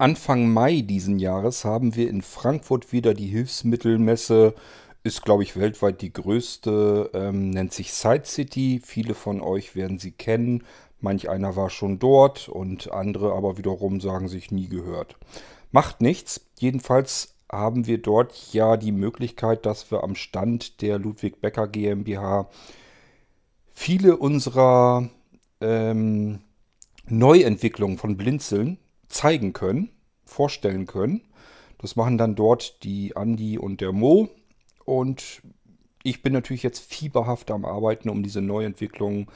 Anfang Mai diesen Jahres haben wir in Frankfurt wieder die Hilfsmittelmesse. Ist, glaube ich, weltweit die größte, ähm, nennt sich Side City. Viele von euch werden sie kennen. Manch einer war schon dort und andere aber wiederum sagen sich nie gehört. Macht nichts. Jedenfalls haben wir dort ja die Möglichkeit, dass wir am Stand der Ludwig Becker GmbH viele unserer ähm, Neuentwicklungen von Blinzeln zeigen können, vorstellen können. Das machen dann dort die Andi und der Mo. Und ich bin natürlich jetzt fieberhaft am Arbeiten, um diese Neuentwicklungen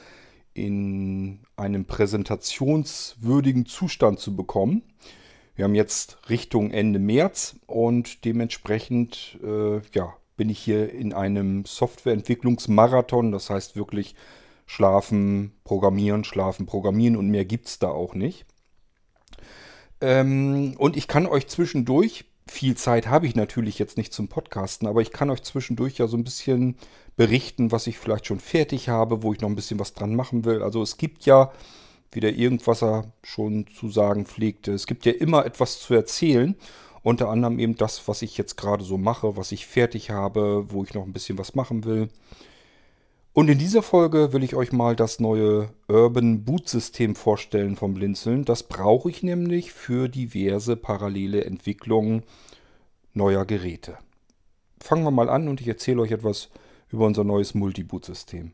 in einem präsentationswürdigen Zustand zu bekommen. Wir haben jetzt Richtung Ende März und dementsprechend äh, ja, bin ich hier in einem Softwareentwicklungsmarathon. Das heißt wirklich schlafen, programmieren, schlafen, programmieren und mehr gibt es da auch nicht. Ähm, und ich kann euch zwischendurch, viel Zeit habe ich natürlich jetzt nicht zum Podcasten, aber ich kann euch zwischendurch ja so ein bisschen berichten, was ich vielleicht schon fertig habe, wo ich noch ein bisschen was dran machen will. Also es gibt ja, wie der Irgendwasser schon zu sagen pflegte, es gibt ja immer etwas zu erzählen. Unter anderem eben das, was ich jetzt gerade so mache, was ich fertig habe, wo ich noch ein bisschen was machen will. Und in dieser Folge will ich euch mal das neue Urban Boot System vorstellen vom Blinzeln. Das brauche ich nämlich für diverse parallele Entwicklungen neuer Geräte. Fangen wir mal an und ich erzähle euch etwas über unser neues Multi-Boot-System.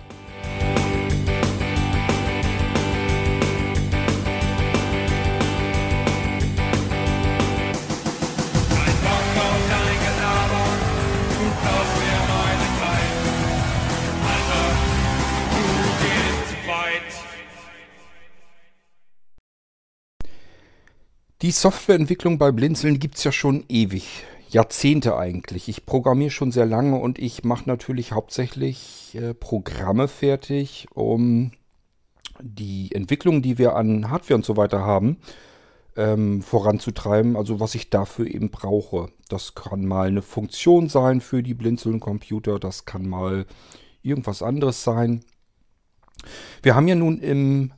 Die Softwareentwicklung bei Blinzeln gibt es ja schon ewig. Jahrzehnte eigentlich. Ich programmiere schon sehr lange und ich mache natürlich hauptsächlich äh, Programme fertig, um die Entwicklung, die wir an Hardware und so weiter haben, ähm, voranzutreiben. Also was ich dafür eben brauche. Das kann mal eine Funktion sein für die Blinzeln-Computer. Das kann mal irgendwas anderes sein. Wir haben ja nun im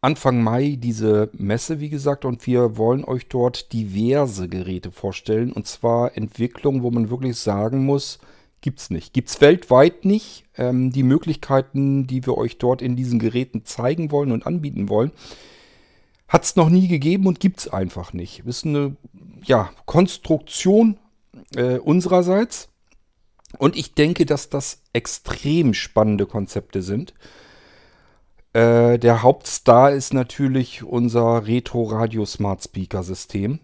Anfang Mai diese Messe, wie gesagt, und wir wollen euch dort diverse Geräte vorstellen. Und zwar Entwicklungen, wo man wirklich sagen muss, gibt es nicht. Gibt es weltweit nicht. Ähm, die Möglichkeiten, die wir euch dort in diesen Geräten zeigen wollen und anbieten wollen, hat es noch nie gegeben und gibt es einfach nicht. Ist eine ja, Konstruktion äh, unsererseits. Und ich denke, dass das extrem spannende Konzepte sind. Äh, der Hauptstar ist natürlich unser Retro Radio Smart Speaker System.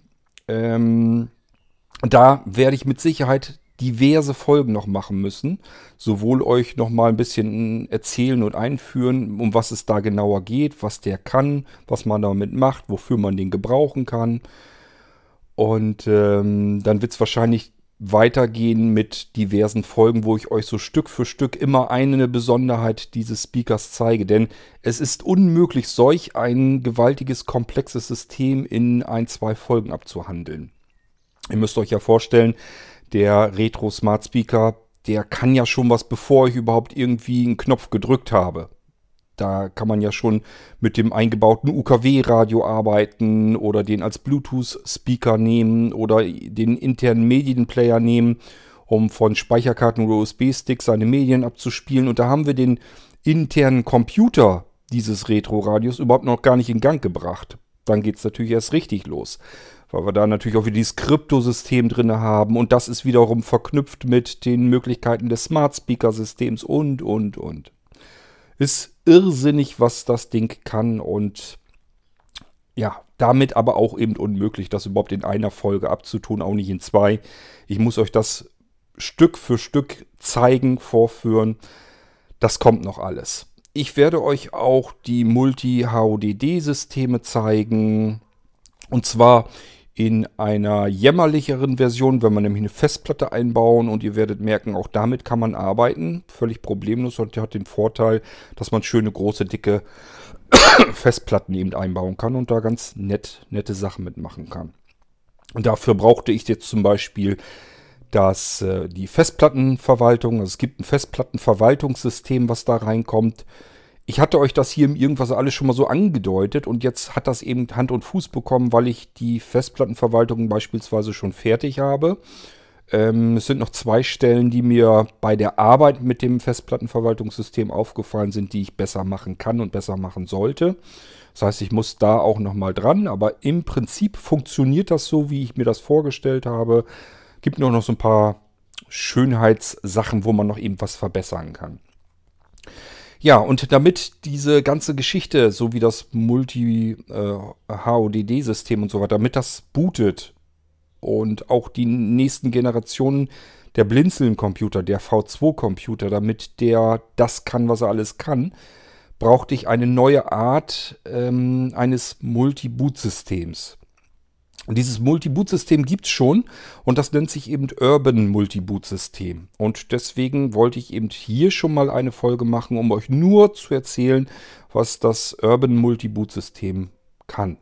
Ähm, da werde ich mit Sicherheit diverse Folgen noch machen müssen. Sowohl euch noch mal ein bisschen erzählen und einführen, um was es da genauer geht, was der kann, was man damit macht, wofür man den gebrauchen kann. Und ähm, dann wird es wahrscheinlich weitergehen mit diversen Folgen, wo ich euch so Stück für Stück immer eine Besonderheit dieses Speakers zeige. Denn es ist unmöglich, solch ein gewaltiges, komplexes System in ein, zwei Folgen abzuhandeln. Ihr müsst euch ja vorstellen, der Retro Smart Speaker, der kann ja schon was, bevor ich überhaupt irgendwie einen Knopf gedrückt habe. Da kann man ja schon mit dem eingebauten UKW-Radio arbeiten oder den als Bluetooth-Speaker nehmen oder den internen Medienplayer nehmen, um von Speicherkarten oder USB-Sticks seine Medien abzuspielen. Und da haben wir den internen Computer dieses Retro-Radios überhaupt noch gar nicht in Gang gebracht. dann geht es natürlich erst richtig los. Weil wir da natürlich auch wieder dieses Kryptosystem drin haben und das ist wiederum verknüpft mit den Möglichkeiten des Smart Speaker Systems und, und, und. Ist irrsinnig, was das Ding kann und ja, damit aber auch eben unmöglich, das überhaupt in einer Folge abzutun, auch nicht in zwei. Ich muss euch das Stück für Stück zeigen, vorführen. Das kommt noch alles. Ich werde euch auch die Multi-HODD-Systeme zeigen. Und zwar in einer jämmerlicheren Version, wenn man nämlich eine Festplatte einbauen und ihr werdet merken, auch damit kann man arbeiten. Völlig problemlos und hat den Vorteil, dass man schöne, große, dicke Festplatten eben einbauen kann und da ganz nett, nette Sachen mitmachen kann. Und dafür brauchte ich jetzt zum Beispiel dass äh, die Festplattenverwaltung, also es gibt ein Festplattenverwaltungssystem, was da reinkommt. Ich hatte euch das hier im Irgendwas alles schon mal so angedeutet und jetzt hat das eben Hand und Fuß bekommen, weil ich die Festplattenverwaltung beispielsweise schon fertig habe. Ähm, es sind noch zwei Stellen, die mir bei der Arbeit mit dem Festplattenverwaltungssystem aufgefallen sind, die ich besser machen kann und besser machen sollte. Das heißt, ich muss da auch nochmal dran, aber im Prinzip funktioniert das so, wie ich mir das vorgestellt habe. Gibt nur noch so ein paar Schönheitssachen, wo man noch eben was verbessern kann. Ja, und damit diese ganze Geschichte, so wie das Multi-HODD-System äh, und so weiter, damit das bootet und auch die nächsten Generationen der Blinzeln-Computer, der V2-Computer, damit der das kann, was er alles kann, brauchte ich eine neue Art ähm, eines Multi-Boot-Systems. Dieses Multi-Boot-System gibt es schon und das nennt sich eben Urban Multi-Boot-System. Und deswegen wollte ich eben hier schon mal eine Folge machen, um euch nur zu erzählen, was das Urban Multi-Boot-System kann.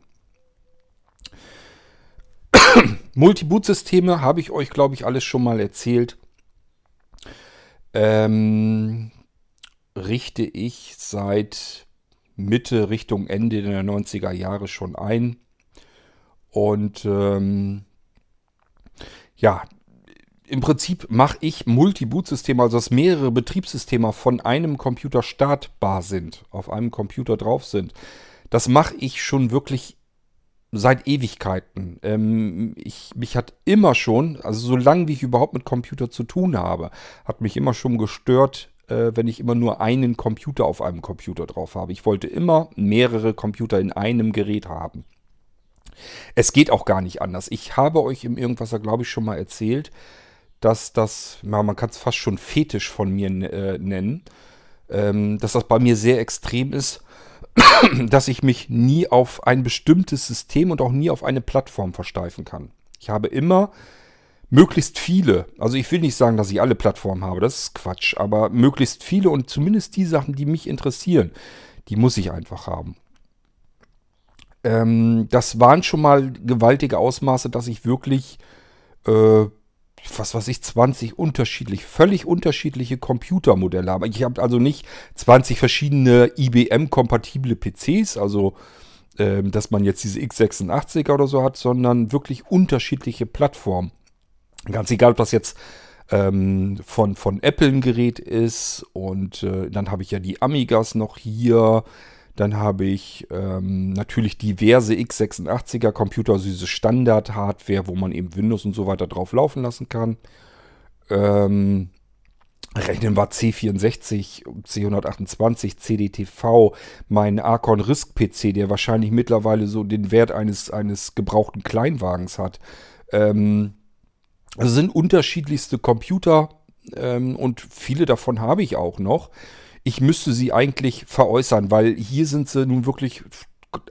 Multi-Boot-Systeme habe ich euch, glaube ich, alles schon mal erzählt. Ähm, richte ich seit Mitte Richtung Ende der 90er Jahre schon ein. Und ähm, ja, im Prinzip mache ich Multi-Boot-Systeme, also dass mehrere Betriebssysteme von einem Computer startbar sind, auf einem Computer drauf sind. Das mache ich schon wirklich seit Ewigkeiten. Ähm, ich, mich hat immer schon, also so lange wie ich überhaupt mit Computer zu tun habe, hat mich immer schon gestört, äh, wenn ich immer nur einen Computer auf einem Computer drauf habe. Ich wollte immer mehrere Computer in einem Gerät haben. Es geht auch gar nicht anders. Ich habe euch im Irgendwasser, glaube ich, schon mal erzählt, dass das, man kann es fast schon fetisch von mir äh, nennen, ähm, dass das bei mir sehr extrem ist, dass ich mich nie auf ein bestimmtes System und auch nie auf eine Plattform versteifen kann. Ich habe immer möglichst viele, also ich will nicht sagen, dass ich alle Plattformen habe, das ist Quatsch, aber möglichst viele und zumindest die Sachen, die mich interessieren, die muss ich einfach haben. Ähm, das waren schon mal gewaltige Ausmaße, dass ich wirklich, äh, was weiß ich, 20 unterschiedlich, völlig unterschiedliche Computermodelle habe. Ich habe also nicht 20 verschiedene IBM-kompatible PCs, also äh, dass man jetzt diese x86er oder so hat, sondern wirklich unterschiedliche Plattformen. Ganz egal, ob das jetzt ähm, von, von Apple ein Gerät ist und äh, dann habe ich ja die Amigas noch hier. Dann habe ich ähm, natürlich diverse x86er Computer, also Standard-Hardware, wo man eben Windows und so weiter drauf laufen lassen kann. Ähm, Rechnen wir C64, C128, CDTV, mein Arcon RISC PC, der wahrscheinlich mittlerweile so den Wert eines, eines gebrauchten Kleinwagens hat. Ähm, also sind unterschiedlichste Computer ähm, und viele davon habe ich auch noch ich müsste sie eigentlich veräußern, weil hier sind sie nun wirklich.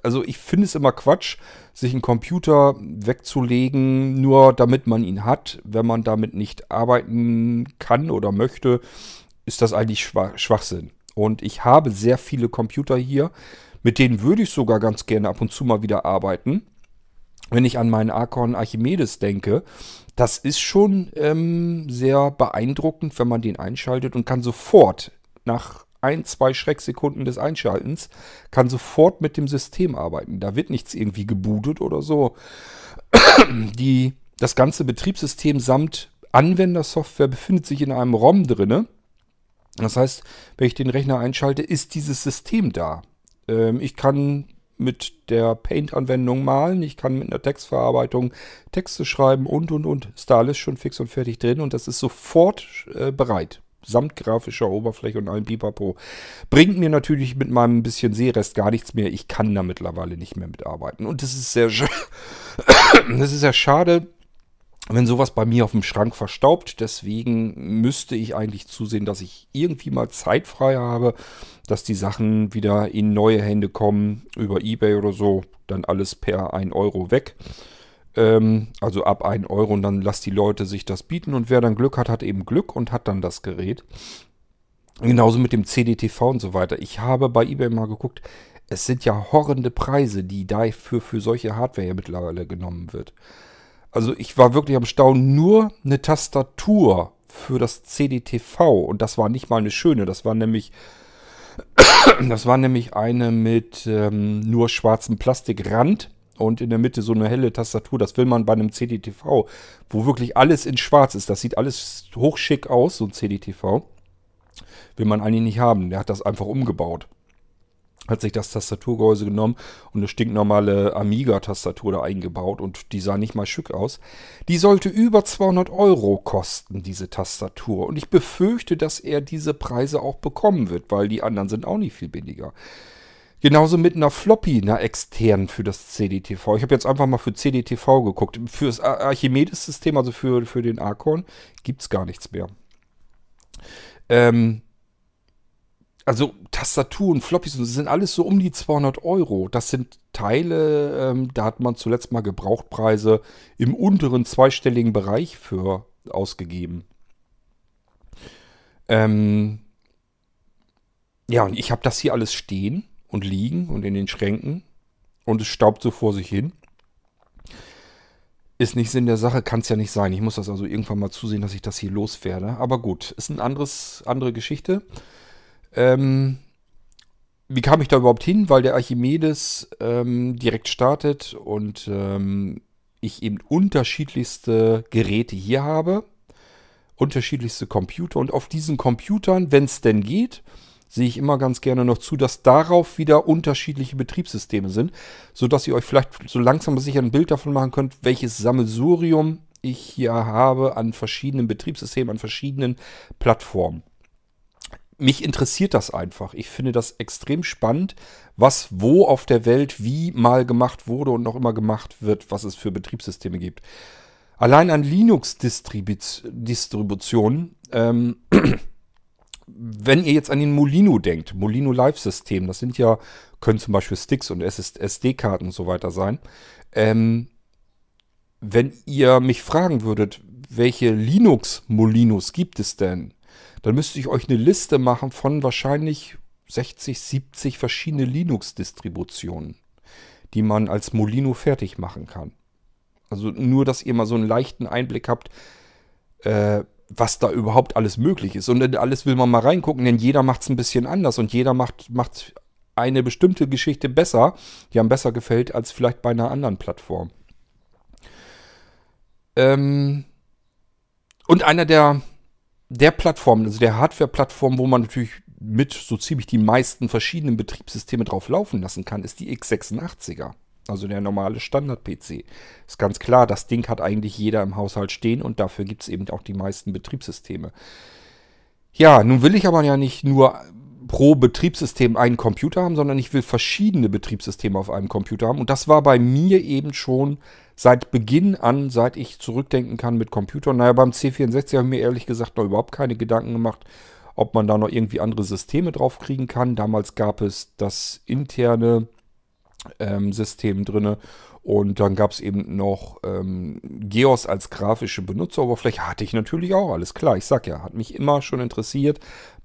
Also ich finde es immer Quatsch, sich einen Computer wegzulegen, nur damit man ihn hat. Wenn man damit nicht arbeiten kann oder möchte, ist das eigentlich Schwachsinn. Und ich habe sehr viele Computer hier, mit denen würde ich sogar ganz gerne ab und zu mal wieder arbeiten. Wenn ich an meinen Archon Archimedes denke, das ist schon ähm, sehr beeindruckend, wenn man den einschaltet und kann sofort nach ein, zwei Schrecksekunden des Einschaltens kann sofort mit dem System arbeiten. Da wird nichts irgendwie gebootet oder so. Die, das ganze Betriebssystem samt Anwendersoftware befindet sich in einem ROM drinne. Das heißt, wenn ich den Rechner einschalte, ist dieses System da. Ähm, ich kann mit der Paint-Anwendung malen, ich kann mit einer Textverarbeitung Texte schreiben und und und. Ist da alles schon fix und fertig drin und das ist sofort äh, bereit. Samt grafischer Oberfläche und allem Pipapo. Bringt mir natürlich mit meinem bisschen Sehrest gar nichts mehr. Ich kann da mittlerweile nicht mehr mitarbeiten. Und das ist sehr, das ist sehr schade, wenn sowas bei mir auf dem Schrank verstaubt. Deswegen müsste ich eigentlich zusehen, dass ich irgendwie mal Zeit frei habe, dass die Sachen wieder in neue Hände kommen, über Ebay oder so. Dann alles per 1 Euro weg. Ähm, also ab 1 Euro und dann lasst die Leute sich das bieten. Und wer dann Glück hat, hat eben Glück und hat dann das Gerät. Genauso mit dem CDTV und so weiter. Ich habe bei Ebay mal geguckt, es sind ja horrende Preise, die dafür für solche Hardware ja mittlerweile genommen wird. Also ich war wirklich am Staunen, nur eine Tastatur für das CDTV und das war nicht mal eine schöne, das war nämlich das war nämlich eine mit ähm, nur schwarzem Plastikrand und in der Mitte so eine helle Tastatur. Das will man bei einem CDTV, wo wirklich alles in schwarz ist. Das sieht alles hochschick aus, so ein CDTV. Will man eigentlich nicht haben. Der hat das einfach umgebaut hat sich das Tastaturgehäuse genommen und eine stinknormale Amiga-Tastatur da eingebaut und die sah nicht mal schick aus. Die sollte über 200 Euro kosten, diese Tastatur. Und ich befürchte, dass er diese Preise auch bekommen wird, weil die anderen sind auch nicht viel billiger. Genauso mit einer Floppy, einer externen für das CDTV. Ich habe jetzt einfach mal für CDTV geguckt. Für das Archimedes-System, also für, für den Archon, gibt es gar nichts mehr. Ähm, also Tastatur und Floppies das sind alles so um die 200 Euro. Das sind Teile, ähm, da hat man zuletzt mal Gebrauchtpreise im unteren zweistelligen Bereich für ausgegeben. Ähm, ja, und ich habe das hier alles stehen und liegen und in den Schränken und es staubt so vor sich hin. Ist nicht Sinn der Sache, kann es ja nicht sein. Ich muss das also irgendwann mal zusehen, dass ich das hier loswerde. Aber gut, ist eine andere Geschichte. Ähm, wie kam ich da überhaupt hin? Weil der Archimedes ähm, direkt startet und ähm, ich eben unterschiedlichste Geräte hier habe, unterschiedlichste Computer und auf diesen Computern, wenn es denn geht, sehe ich immer ganz gerne noch zu, dass darauf wieder unterschiedliche Betriebssysteme sind, sodass ihr euch vielleicht so langsam sicher ein Bild davon machen könnt, welches Sammelsurium ich hier habe an verschiedenen Betriebssystemen, an verschiedenen Plattformen mich interessiert das einfach. Ich finde das extrem spannend, was wo auf der Welt wie mal gemacht wurde und noch immer gemacht wird, was es für Betriebssysteme gibt. Allein an Linux-Distributionen, ähm, wenn ihr jetzt an den Molino denkt, Molino Live-System, das sind ja, können zum Beispiel Sticks und SD-Karten und so weiter sein. Ähm, wenn ihr mich fragen würdet, welche Linux-Molinos gibt es denn? dann müsste ich euch eine Liste machen von wahrscheinlich 60, 70 verschiedene Linux-Distributionen, die man als Molino fertig machen kann. Also nur, dass ihr mal so einen leichten Einblick habt, äh, was da überhaupt alles möglich ist. Und alles will man mal reingucken, denn jeder macht es ein bisschen anders und jeder macht, macht eine bestimmte Geschichte besser, die einem besser gefällt, als vielleicht bei einer anderen Plattform. Ähm, und einer der der Plattform, also der Hardware-Plattform, wo man natürlich mit so ziemlich die meisten verschiedenen Betriebssysteme drauf laufen lassen kann, ist die x86er. Also der normale Standard-PC. Ist ganz klar, das Ding hat eigentlich jeder im Haushalt stehen und dafür gibt es eben auch die meisten Betriebssysteme. Ja, nun will ich aber ja nicht nur pro Betriebssystem einen Computer haben, sondern ich will verschiedene Betriebssysteme auf einem Computer haben. Und das war bei mir eben schon seit Beginn an, seit ich zurückdenken kann mit Computern. Naja, beim C64 habe ich mir ehrlich gesagt noch überhaupt keine Gedanken gemacht, ob man da noch irgendwie andere Systeme drauf kriegen kann. Damals gab es das interne ähm, System drinne und dann gab es eben noch ähm, Geos als grafische Benutzeroberfläche. Hatte ich natürlich auch, alles klar. Ich sag ja, hat mich immer schon interessiert,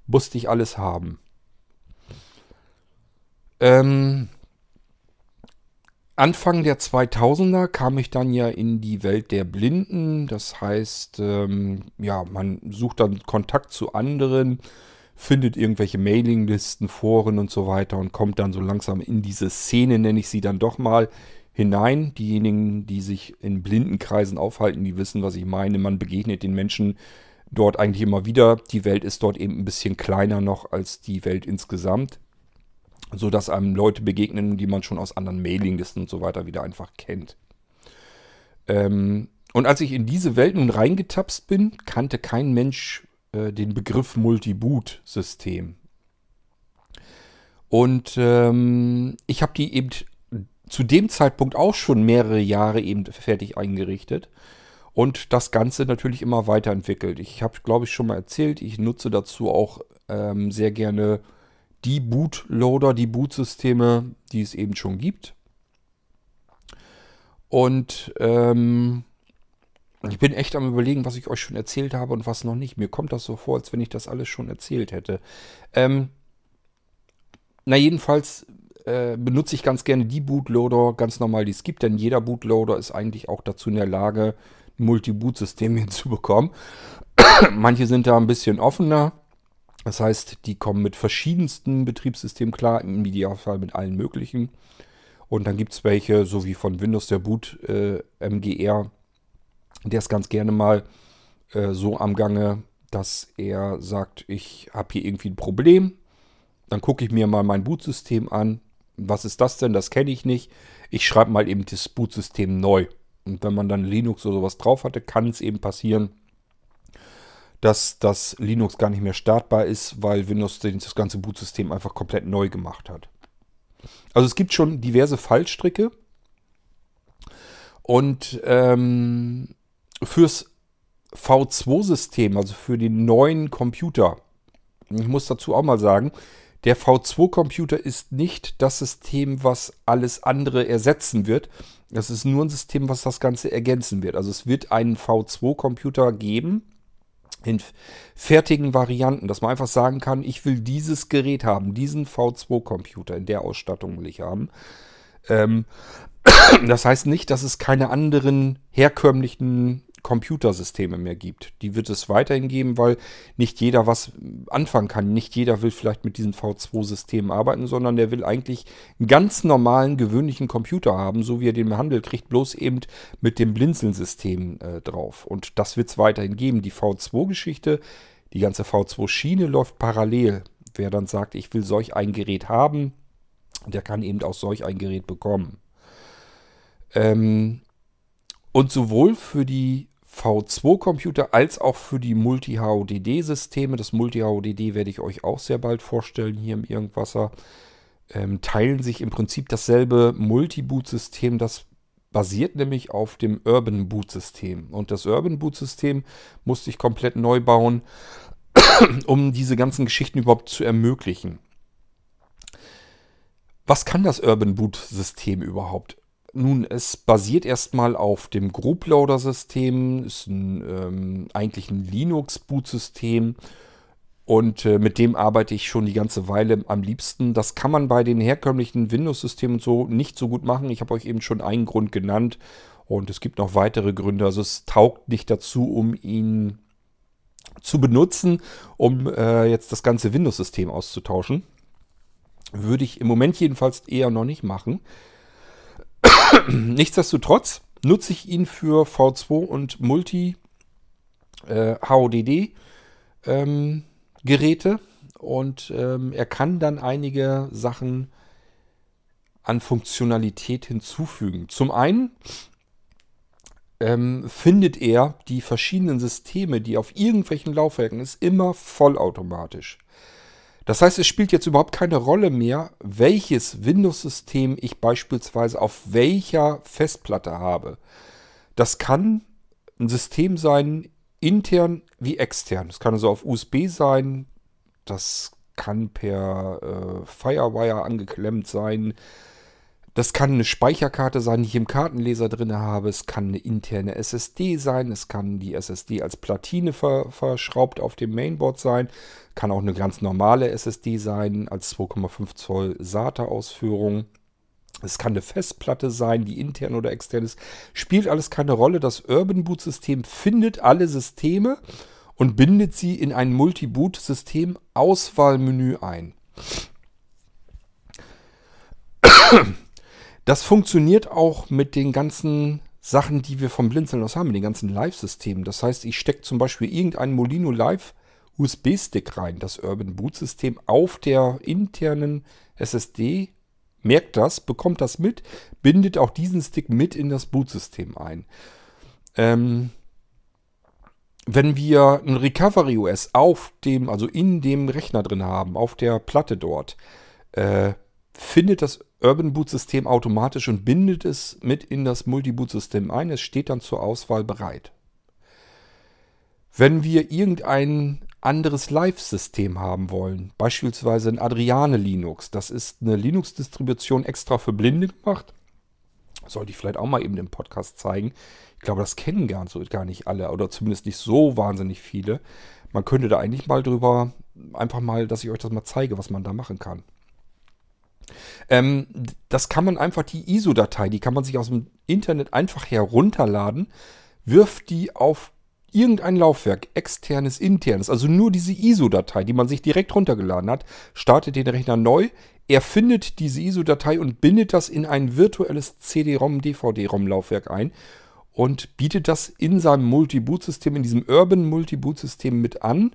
musste ich alles haben. Ähm, Anfang der 2000er kam ich dann ja in die Welt der Blinden. Das heißt, ähm, ja, man sucht dann Kontakt zu anderen, findet irgendwelche Mailinglisten, Foren und so weiter und kommt dann so langsam in diese Szene, nenne ich sie dann doch mal, hinein. Diejenigen, die sich in Blindenkreisen aufhalten, die wissen, was ich meine. Man begegnet den Menschen dort eigentlich immer wieder. Die Welt ist dort eben ein bisschen kleiner noch als die Welt insgesamt. sodass einem Leute begegnen, die man schon aus anderen Mailinglisten und so weiter wieder einfach kennt. Ähm, und als ich in diese Welt nun reingetapst bin, kannte kein Mensch äh, den Begriff Multi-Boot-System. Und ähm, ich habe die eben zu dem Zeitpunkt auch schon mehrere Jahre eben fertig eingerichtet und das Ganze natürlich immer weiterentwickelt. Ich habe, glaube ich, schon mal erzählt, ich nutze dazu auch ähm, sehr gerne die Bootloader, die Bootsysteme, die es eben schon gibt. Und ähm, ich bin echt am überlegen, was ich euch schon erzählt habe und was noch nicht. Mir kommt das so vor, als wenn ich das alles schon erzählt hätte. Ähm, na jedenfalls äh, benutze ich ganz gerne die Bootloader ganz normal, die es gibt, denn jeder Bootloader ist eigentlich auch dazu in der Lage, ein Multi-Boot-System hinzubekommen. Manche sind da ein bisschen offener. Das heißt, die kommen mit verschiedensten Betriebssystemen klar, im Idealfall mit allen möglichen. Und dann gibt es welche, so wie von Windows der Boot äh, MGR, der ist ganz gerne mal äh, so am Gange, dass er sagt, ich habe hier irgendwie ein Problem. Dann gucke ich mir mal mein Bootsystem an. Was ist das denn? Das kenne ich nicht. Ich schreibe mal eben das Bootsystem neu. Und wenn man dann Linux oder sowas drauf hatte, kann es eben passieren, dass das Linux gar nicht mehr startbar ist, weil Windows das ganze Bootsystem einfach komplett neu gemacht hat. Also es gibt schon diverse Fallstricke. Und ähm, fürs V2-System, also für den neuen Computer, ich muss dazu auch mal sagen, der V2-Computer ist nicht das System, was alles andere ersetzen wird. Das ist nur ein System, was das Ganze ergänzen wird. Also es wird einen V2-Computer geben in fertigen Varianten, dass man einfach sagen kann, ich will dieses Gerät haben, diesen V2-Computer in der Ausstattung will ich haben. Ähm, das heißt nicht, dass es keine anderen herkömmlichen Computersysteme mehr gibt. Die wird es weiterhin geben, weil nicht jeder was anfangen kann. Nicht jeder will vielleicht mit diesen V2-Systemen arbeiten, sondern der will eigentlich einen ganz normalen, gewöhnlichen Computer haben, so wie er den behandelt kriegt, bloß eben mit dem Blinzeln-System äh, drauf. Und das wird es weiterhin geben. Die V2-Geschichte, die ganze V2-Schiene läuft parallel. Wer dann sagt, ich will solch ein Gerät haben, der kann eben auch solch ein Gerät bekommen. Ähm, und sowohl für die V2-Computer als auch für die Multi-HODD-Systeme. Das Multi-HODD werde ich euch auch sehr bald vorstellen hier im Irgendwasser. Ähm, teilen sich im Prinzip dasselbe Multi-Boot-System. Das basiert nämlich auf dem Urban Boot-System. Und das Urban Boot-System musste ich komplett neu bauen, um diese ganzen Geschichten überhaupt zu ermöglichen. Was kann das Urban Boot-System überhaupt? Nun, es basiert erstmal auf dem Group Loader System, ist ein, ähm, eigentlich ein Linux-Boot-System und äh, mit dem arbeite ich schon die ganze Weile am liebsten. Das kann man bei den herkömmlichen Windows-Systemen so nicht so gut machen. Ich habe euch eben schon einen Grund genannt und es gibt noch weitere Gründe. Also es taugt nicht dazu, um ihn zu benutzen, um äh, jetzt das ganze Windows-System auszutauschen. Würde ich im Moment jedenfalls eher noch nicht machen. Nichtsdestotrotz nutze ich ihn für V2 und Multi äh, HODD ähm, Geräte und ähm, er kann dann einige Sachen an Funktionalität hinzufügen. Zum einen ähm, findet er die verschiedenen Systeme, die auf irgendwelchen Laufwerken ist, immer vollautomatisch. Das heißt, es spielt jetzt überhaupt keine Rolle mehr, welches Windows-System ich beispielsweise auf welcher Festplatte habe. Das kann ein System sein, intern wie extern. Das kann also auf USB sein, das kann per äh, Firewire angeklemmt sein, das kann eine Speicherkarte sein, die ich im Kartenleser drin habe. Es kann eine interne SSD sein. Es kann die SSD als Platine ver verschraubt auf dem Mainboard sein. Kann auch eine ganz normale SSD sein, als 2,5 Zoll SATA-Ausführung. Es kann eine Festplatte sein, die intern oder extern ist. Spielt alles keine Rolle. Das Urban Boot System findet alle Systeme und bindet sie in ein Multi-Boot-System Auswahlmenü ein. Das funktioniert auch mit den ganzen Sachen, die wir vom Blinzeln aus haben, mit den ganzen Live-Systemen. Das heißt, ich stecke zum Beispiel irgendein Molino Live USB-Stick rein, das Urban Boot System auf der internen SSD, merkt das, bekommt das mit, bindet auch diesen Stick mit in das Bootsystem ein. Ähm, wenn wir ein Recovery OS auf dem, also in dem Rechner drin haben, auf der Platte dort, äh, findet das Urban Boot System automatisch und bindet es mit in das Multi-Boot System ein. Es steht dann zur Auswahl bereit. Wenn wir irgendein anderes Live-System haben wollen, beispielsweise ein Adriane Linux, das ist eine Linux-Distribution extra für Blinde gemacht, sollte ich vielleicht auch mal eben im Podcast zeigen. Ich glaube, das kennen gar, gar nicht alle oder zumindest nicht so wahnsinnig viele. Man könnte da eigentlich mal drüber, einfach mal, dass ich euch das mal zeige, was man da machen kann. Ähm, das kann man einfach, die ISO-Datei, die kann man sich aus dem Internet einfach herunterladen, wirft die auf irgendein Laufwerk, externes, internes, also nur diese ISO-Datei, die man sich direkt runtergeladen hat, startet den Rechner neu, er findet diese ISO-Datei und bindet das in ein virtuelles CD-ROM, DVD-ROM-Laufwerk ein und bietet das in seinem Multi-Boot-System, in diesem Urban Multi-Boot-System mit an,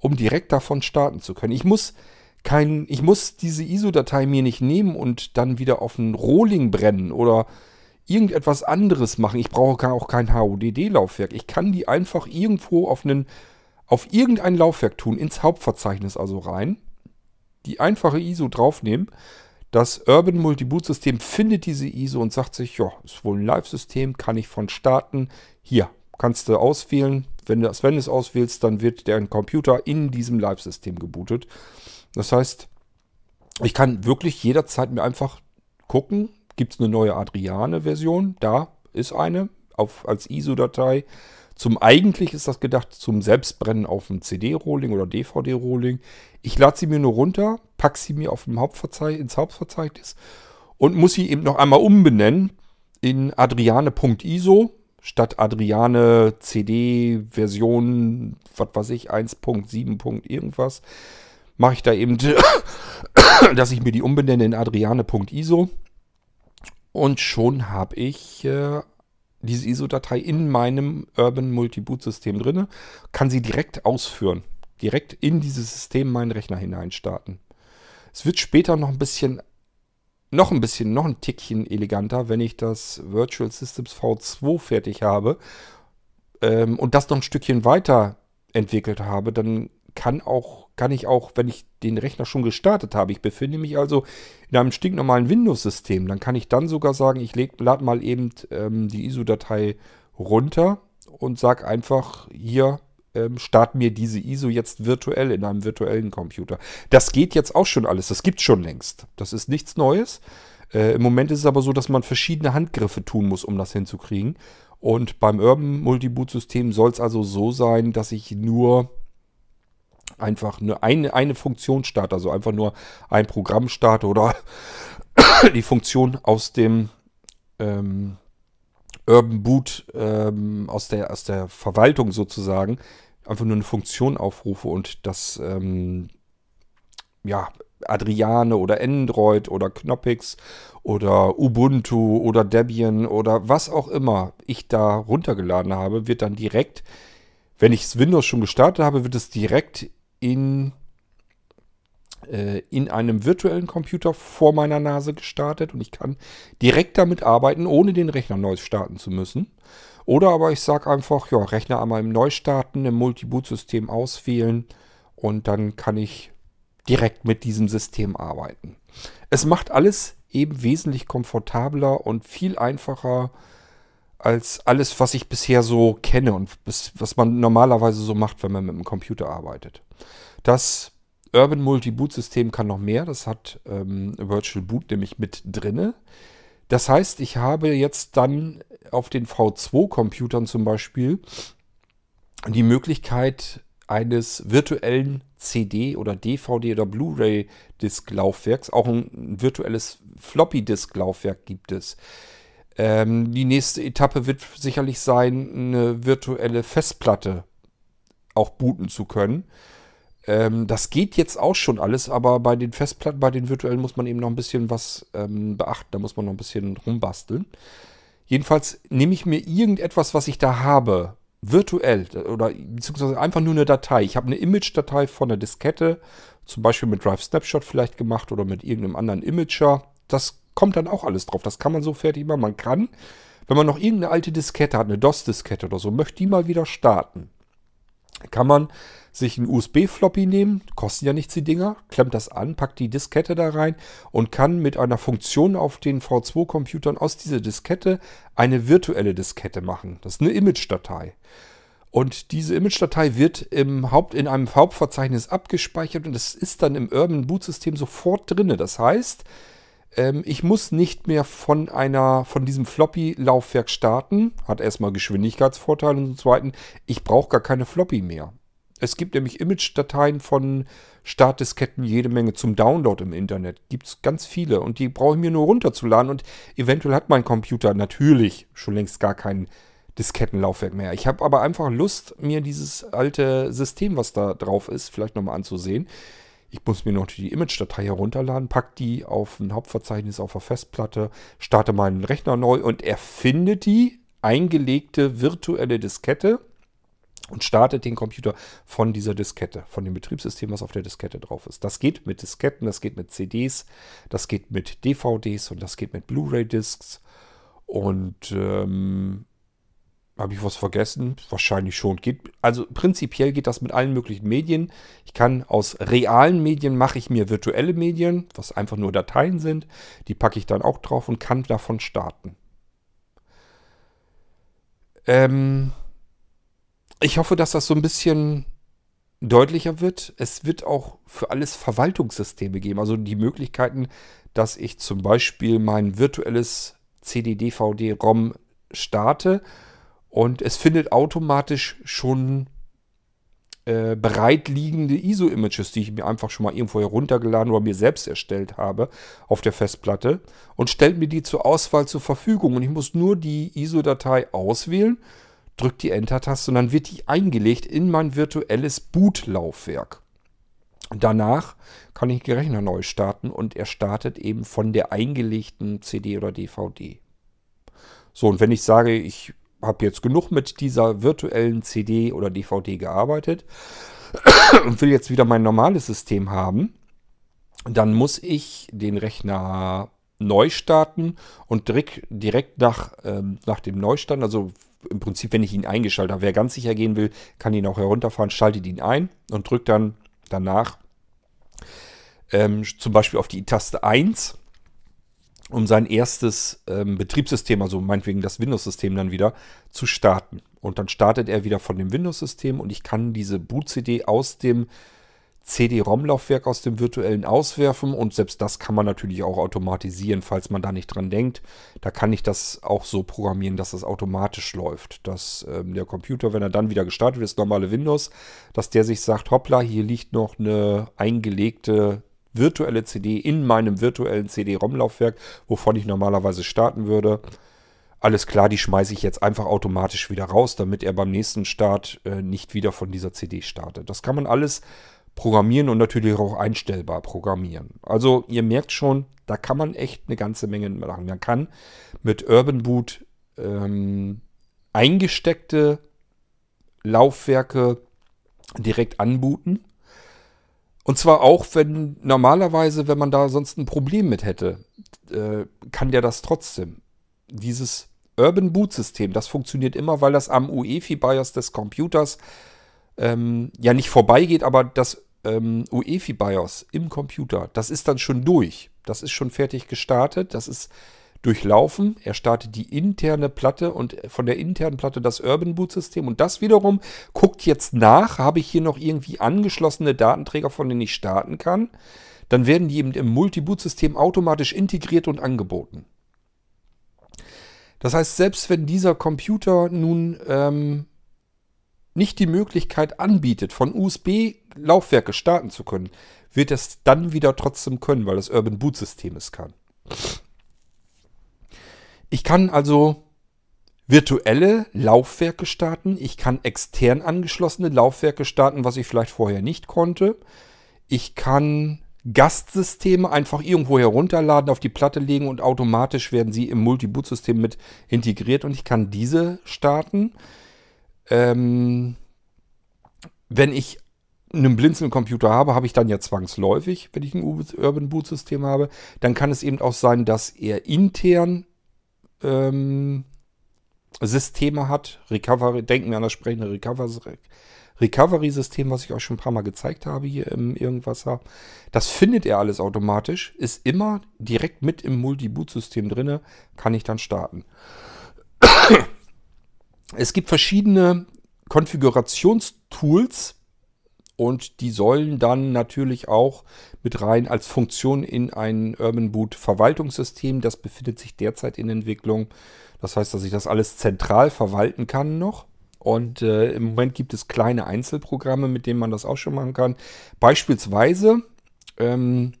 um direkt davon starten zu können. Ich muss kein, ich muss diese ISO-Datei mir nicht nehmen und dann wieder auf einen Rohling brennen oder irgendetwas anderes machen. Ich brauche auch kein HODD-Laufwerk. Ich kann die einfach irgendwo auf, einen, auf irgendein Laufwerk tun, ins Hauptverzeichnis also rein, die einfache ISO draufnehmen. Das Urban Multi-Boot-System findet diese ISO und sagt sich, ja, ist wohl ein Live-System, kann ich von starten. Hier, kannst du auswählen. Wenn du, es auswählst, dann wird der Computer in diesem Live-System gebootet. Das heißt, ich kann wirklich jederzeit mir einfach gucken, gibt es eine neue Adriane-Version? Da ist eine auf, als ISO-Datei. Zum eigentlich ist das gedacht zum Selbstbrennen auf dem CD-Rolling oder DVD-Rolling. Ich lade sie mir nur runter, packe sie mir auf dem Hauptverzeichnis, ins Hauptverzeichnis und muss sie eben noch einmal umbenennen in adriane.iso statt Adriane CD-Version, was weiß ich, 1.7. irgendwas mache ich da eben, dass ich mir die umbenenne in adriane.iso. Und schon habe ich äh, diese ISO-Datei in meinem Urban Multi-Boot-System drin, kann sie direkt ausführen. Direkt in dieses System meinen Rechner hineinstarten. Es wird später noch ein bisschen, noch ein bisschen, noch ein Tickchen eleganter, wenn ich das Virtual Systems V2 fertig habe ähm, und das noch ein Stückchen weiter entwickelt habe, dann kann auch, kann ich auch, wenn ich den Rechner schon gestartet habe, ich befinde mich also in einem stinknormalen Windows-System, dann kann ich dann sogar sagen, ich lade mal eben ähm, die ISO-Datei runter und sage einfach hier, ähm, start mir diese ISO jetzt virtuell in einem virtuellen Computer. Das geht jetzt auch schon alles, das gibt es schon längst. Das ist nichts Neues. Äh, Im Moment ist es aber so, dass man verschiedene Handgriffe tun muss, um das hinzukriegen. Und beim Urban Multiboot-System soll es also so sein, dass ich nur einfach nur eine, eine Funktion starte, also einfach nur ein Programm starte oder die Funktion aus dem ähm, Urban Boot, ähm, aus, der, aus der Verwaltung sozusagen, einfach nur eine Funktion aufrufe und das, ähm, ja, Adriane oder Android oder Knoppix oder Ubuntu oder Debian oder was auch immer ich da runtergeladen habe, wird dann direkt, wenn ich das Windows schon gestartet habe, wird es direkt in, äh, in einem virtuellen Computer vor meiner Nase gestartet und ich kann direkt damit arbeiten, ohne den Rechner neu starten zu müssen. Oder aber ich sage einfach, ja, Rechner einmal im Neustarten, im Multi-Boot-System auswählen und dann kann ich direkt mit diesem System arbeiten. Es macht alles eben wesentlich komfortabler und viel einfacher als alles, was ich bisher so kenne und was man normalerweise so macht, wenn man mit dem Computer arbeitet. Das Urban Multi-Boot System kann noch mehr. Das hat ähm, Virtual Boot nämlich mit drinne. Das heißt, ich habe jetzt dann auf den V2-Computern zum Beispiel die Möglichkeit eines virtuellen CD- oder DVD- oder Blu-ray-Disk-Laufwerks. Auch ein virtuelles Floppy-Disk-Laufwerk gibt es. Ähm, die nächste Etappe wird sicherlich sein, eine virtuelle Festplatte auch booten zu können. Ähm, das geht jetzt auch schon alles, aber bei den Festplatten, bei den virtuellen muss man eben noch ein bisschen was ähm, beachten. Da muss man noch ein bisschen rumbasteln. Jedenfalls nehme ich mir irgendetwas, was ich da habe, virtuell oder beziehungsweise einfach nur eine Datei. Ich habe eine Image-Datei von der Diskette, zum Beispiel mit Drive Snapshot vielleicht gemacht oder mit irgendeinem anderen Imager. Das kommt dann auch alles drauf. Das kann man so fertig machen. Man kann, wenn man noch irgendeine alte Diskette hat, eine DOS-Diskette oder so, möchte die mal wieder starten, kann man sich einen USB-Floppy nehmen, kosten ja nichts die Dinger, klemmt das an, packt die Diskette da rein und kann mit einer Funktion auf den V2-Computern aus dieser Diskette eine virtuelle Diskette machen. Das ist eine Image-Datei. Und diese Image-Datei wird im Haupt, in einem Hauptverzeichnis abgespeichert und es ist dann im Urban Boot System sofort drin. Das heißt, ähm, ich muss nicht mehr von einer, von diesem Floppy-Laufwerk starten. Hat erstmal Geschwindigkeitsvorteile und zum zweiten, ich brauche gar keine Floppy mehr. Es gibt nämlich Image-Dateien von Startdisketten jede Menge zum Download im Internet. Gibt es ganz viele und die brauche ich mir nur runterzuladen und eventuell hat mein Computer natürlich schon längst gar kein Diskettenlaufwerk mehr. Ich habe aber einfach Lust, mir dieses alte System, was da drauf ist, vielleicht nochmal anzusehen. Ich muss mir noch die Image-Datei herunterladen, packe die auf ein Hauptverzeichnis auf der Festplatte, starte meinen Rechner neu und er findet die eingelegte virtuelle Diskette und startet den Computer von dieser Diskette, von dem Betriebssystem, was auf der Diskette drauf ist. Das geht mit Disketten, das geht mit CDs, das geht mit DVDs und das geht mit Blu-ray-Discs. Und ähm, habe ich was vergessen? Wahrscheinlich schon. Geht, also prinzipiell geht das mit allen möglichen Medien. Ich kann aus realen Medien mache ich mir virtuelle Medien, was einfach nur Dateien sind. Die packe ich dann auch drauf und kann davon starten. Ähm, ich hoffe, dass das so ein bisschen deutlicher wird. Es wird auch für alles Verwaltungssysteme geben. Also die Möglichkeiten, dass ich zum Beispiel mein virtuelles CD-DVD-ROM starte und es findet automatisch schon äh, bereitliegende ISO-Images, die ich mir einfach schon mal irgendwo heruntergeladen oder mir selbst erstellt habe auf der Festplatte und stellt mir die zur Auswahl zur Verfügung. Und ich muss nur die ISO-Datei auswählen drücke die Enter-Taste und dann wird die eingelegt in mein virtuelles Bootlaufwerk. Danach kann ich den Rechner neu starten und er startet eben von der eingelegten CD oder DVD. So, und wenn ich sage, ich habe jetzt genug mit dieser virtuellen CD oder DVD gearbeitet und will jetzt wieder mein normales System haben, dann muss ich den Rechner neu starten und direkt, direkt nach, ähm, nach dem Neustart, also im Prinzip, wenn ich ihn eingeschaltet habe, wer ganz sicher gehen will, kann ihn auch herunterfahren, schaltet ihn ein und drückt dann danach ähm, zum Beispiel auf die Taste 1, um sein erstes ähm, Betriebssystem, also meinetwegen das Windows-System dann wieder zu starten. Und dann startet er wieder von dem Windows-System und ich kann diese Boot-CD aus dem CD-ROM-Laufwerk aus dem virtuellen auswerfen und selbst das kann man natürlich auch automatisieren, falls man da nicht dran denkt. Da kann ich das auch so programmieren, dass das automatisch läuft. Dass ähm, der Computer, wenn er dann wieder gestartet das normale Windows, dass der sich sagt, hoppla, hier liegt noch eine eingelegte virtuelle CD in meinem virtuellen CD-ROM-Laufwerk, wovon ich normalerweise starten würde. Alles klar, die schmeiße ich jetzt einfach automatisch wieder raus, damit er beim nächsten Start äh, nicht wieder von dieser CD startet. Das kann man alles programmieren und natürlich auch einstellbar programmieren. Also ihr merkt schon, da kann man echt eine ganze Menge machen. Man kann mit Urban Boot ähm, eingesteckte Laufwerke direkt anbooten. Und zwar auch, wenn normalerweise, wenn man da sonst ein Problem mit hätte, äh, kann der das trotzdem. Dieses Urban Boot System, das funktioniert immer, weil das am UEFI-BIOS des Computers ähm, ja nicht vorbeigeht, aber das ähm, UEFI BIOS im Computer, das ist dann schon durch. Das ist schon fertig gestartet. Das ist durchlaufen. Er startet die interne Platte und von der internen Platte das Urban Boot System. Und das wiederum guckt jetzt nach, habe ich hier noch irgendwie angeschlossene Datenträger, von denen ich starten kann. Dann werden die eben im Multi-Boot-System automatisch integriert und angeboten. Das heißt, selbst wenn dieser Computer nun ähm, nicht die Möglichkeit anbietet, von USB-Laufwerke starten zu können, wird es dann wieder trotzdem können, weil das Urban Boot System es kann. Ich kann also virtuelle Laufwerke starten. Ich kann extern angeschlossene Laufwerke starten, was ich vielleicht vorher nicht konnte. Ich kann Gastsysteme einfach irgendwo herunterladen, auf die Platte legen und automatisch werden sie im Multi-Boot-System mit integriert und ich kann diese starten. Ähm, wenn ich einen Blinzeln-Computer habe, habe ich dann ja zwangsläufig, wenn ich ein Urban Boot System habe, dann kann es eben auch sein, dass er intern ähm, Systeme hat. Recovery, denken wir an das sprechende Recovery-System, was ich euch schon ein paar Mal gezeigt habe hier im Irgendwasser. Das findet er alles automatisch, ist immer direkt mit im Multi-Boot-System drin, kann ich dann starten. Es gibt verschiedene Konfigurationstools, und die sollen dann natürlich auch mit rein als Funktion in ein Urban Boot Verwaltungssystem. Das befindet sich derzeit in Entwicklung. Das heißt, dass ich das alles zentral verwalten kann noch. Und äh, im Moment gibt es kleine Einzelprogramme, mit denen man das auch schon machen kann. Beispielsweise, ähm,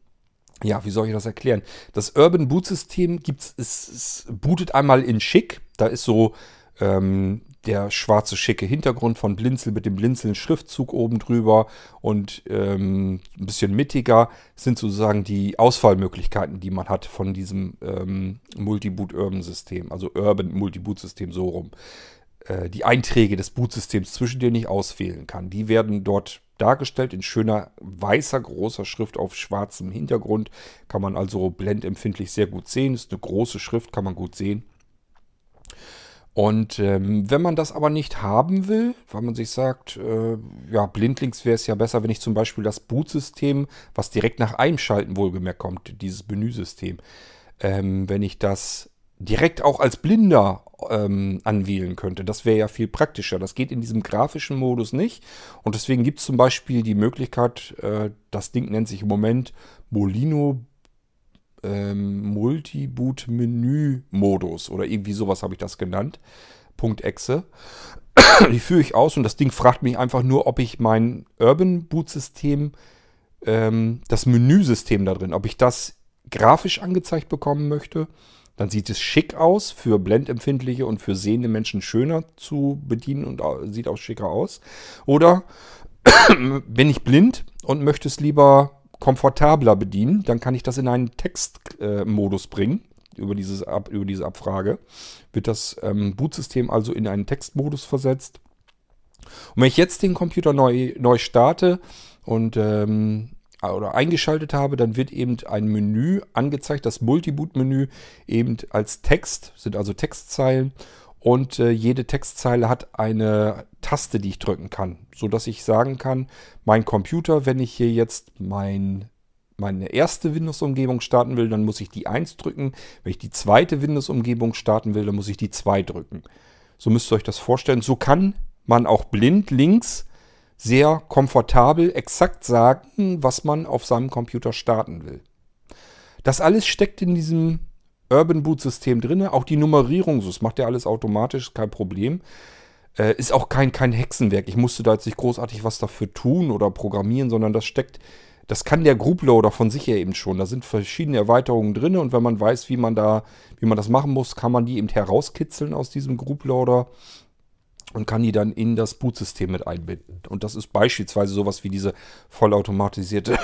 ja, wie soll ich das erklären? Das Urban Boot System gibt's, es, es bootet einmal in Schick. Da ist so ähm, der schwarze schicke Hintergrund von Blinzel mit dem Blinzeln-Schriftzug oben drüber und ähm, ein bisschen mittiger sind sozusagen die Auswahlmöglichkeiten, die man hat von diesem ähm, Multi-Boot-Urban-System, also Urban Multi-Boot-System so rum. Äh, die Einträge des Bootsystems, zwischen denen ich auswählen kann, die werden dort dargestellt in schöner weißer großer Schrift auf schwarzem Hintergrund. Kann man also blendempfindlich sehr gut sehen. Ist eine große Schrift, kann man gut sehen. Und ähm, wenn man das aber nicht haben will, weil man sich sagt, äh, ja, blindlings wäre es ja besser, wenn ich zum Beispiel das Bootsystem, was direkt nach Einschalten wohlgemerkt kommt, dieses Menüsystem, ähm, wenn ich das direkt auch als Blinder ähm, anwählen könnte. Das wäre ja viel praktischer. Das geht in diesem grafischen Modus nicht. Und deswegen gibt es zum Beispiel die Möglichkeit, äh, das Ding nennt sich im Moment Molino ähm, Multi-Boot-Menü-Modus oder irgendwie sowas habe ich das genannt. Punkt .exe. Die führe ich aus und das Ding fragt mich einfach nur, ob ich mein Urban Boot-System, ähm, das Menüsystem da drin, ob ich das grafisch angezeigt bekommen möchte. Dann sieht es schick aus, für blendempfindliche und für sehende Menschen schöner zu bedienen und sieht auch schicker aus. Oder bin ich blind und möchte es lieber komfortabler bedienen, dann kann ich das in einen Textmodus äh, bringen. Über, dieses Ab, über diese Abfrage wird das ähm, Bootsystem also in einen Textmodus versetzt. Und wenn ich jetzt den Computer neu, neu starte und ähm, oder eingeschaltet habe, dann wird eben ein Menü angezeigt, das Multiboot-Menü eben als Text, sind also Textzeilen und äh, jede Textzeile hat eine Taste, die ich drücken kann, so dass ich sagen kann, mein Computer, wenn ich hier jetzt mein, meine erste Windows-Umgebung starten will, dann muss ich die 1 drücken. Wenn ich die zweite Windows-Umgebung starten will, dann muss ich die 2 drücken. So müsst ihr euch das vorstellen. So kann man auch blind links sehr komfortabel exakt sagen, was man auf seinem Computer starten will. Das alles steckt in diesem Urban Boot System drin. Auch die Nummerierung, so, das macht ja alles automatisch, kein Problem. Äh, ist auch kein, kein Hexenwerk. Ich musste da jetzt nicht großartig was dafür tun oder programmieren, sondern das steckt, das kann der Grouploader von sich her eben schon. Da sind verschiedene Erweiterungen drin und wenn man weiß, wie man da, wie man das machen muss, kann man die eben herauskitzeln aus diesem Grouploader und kann die dann in das Bootsystem mit einbinden. Und das ist beispielsweise sowas wie diese vollautomatisierte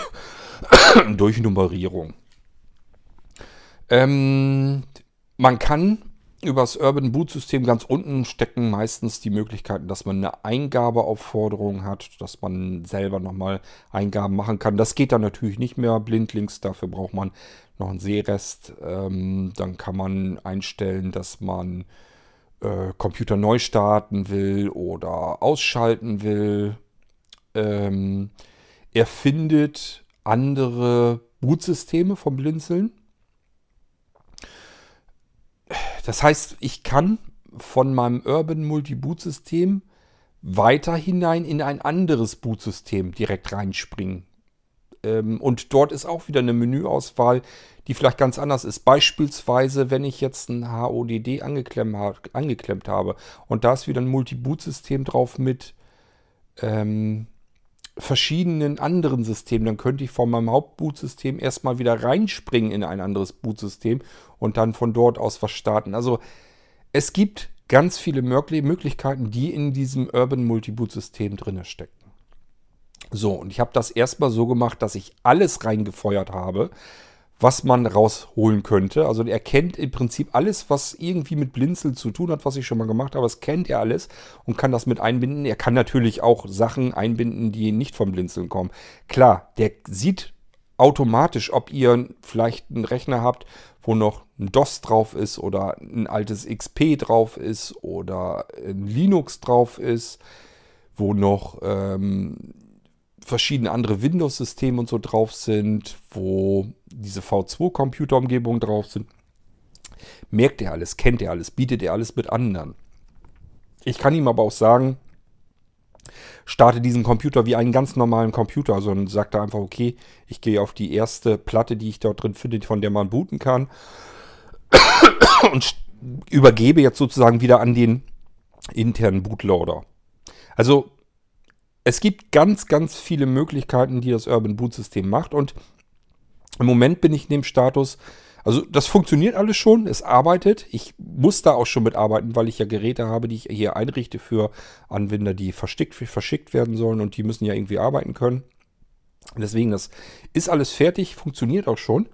Durchnummerierung. Ähm, man kann über das Urban Boot System ganz unten stecken meistens die Möglichkeiten, dass man eine Eingabeaufforderung hat, dass man selber nochmal Eingaben machen kann. Das geht dann natürlich nicht mehr blindlings, dafür braucht man noch einen Sehrest. Ähm, dann kann man einstellen, dass man äh, Computer neu starten will oder ausschalten will. Ähm, er findet andere Bootsysteme vom Blinzeln. Das heißt, ich kann von meinem Urban Multi-Boot-System weiter hinein in ein anderes Bootsystem direkt reinspringen. Ähm, und dort ist auch wieder eine Menüauswahl, die vielleicht ganz anders ist. Beispielsweise, wenn ich jetzt ein HODD angeklemmt, habe und da ist wieder ein Multi-Boot-System drauf mit ähm, verschiedenen anderen Systemen, dann könnte ich von meinem Hauptbootsystem erstmal wieder reinspringen in ein anderes Bootsystem und dann von dort aus was starten. Also es gibt ganz viele Möglichkeiten, die in diesem Urban Multiboot-System drin stecken. So, und ich habe das erstmal so gemacht, dass ich alles reingefeuert habe, was man rausholen könnte. Also er kennt im Prinzip alles, was irgendwie mit Blinzeln zu tun hat, was ich schon mal gemacht habe. Das kennt er alles und kann das mit einbinden. Er kann natürlich auch Sachen einbinden, die nicht vom Blinzeln kommen. Klar, der sieht automatisch, ob ihr vielleicht einen Rechner habt, wo noch ein DOS drauf ist oder ein altes XP drauf ist oder ein Linux drauf ist, wo noch ähm, verschiedene andere Windows-Systeme und so drauf sind, wo diese V2-Computerumgebungen drauf sind. Merkt er alles, kennt er alles, bietet er alles mit anderen. Ich kann ihm aber auch sagen, starte diesen Computer wie einen ganz normalen Computer. Also dann sagt er einfach, okay, ich gehe auf die erste Platte, die ich dort drin finde, von der man booten kann. Und übergebe jetzt sozusagen wieder an den internen Bootloader. Also es gibt ganz, ganz viele Möglichkeiten, die das Urban Boot System macht. Und im Moment bin ich in dem Status, also das funktioniert alles schon, es arbeitet. Ich muss da auch schon mitarbeiten, weil ich ja Geräte habe, die ich hier einrichte für Anwender, die versteckt, verschickt werden sollen und die müssen ja irgendwie arbeiten können. Deswegen, das ist alles fertig, funktioniert auch schon.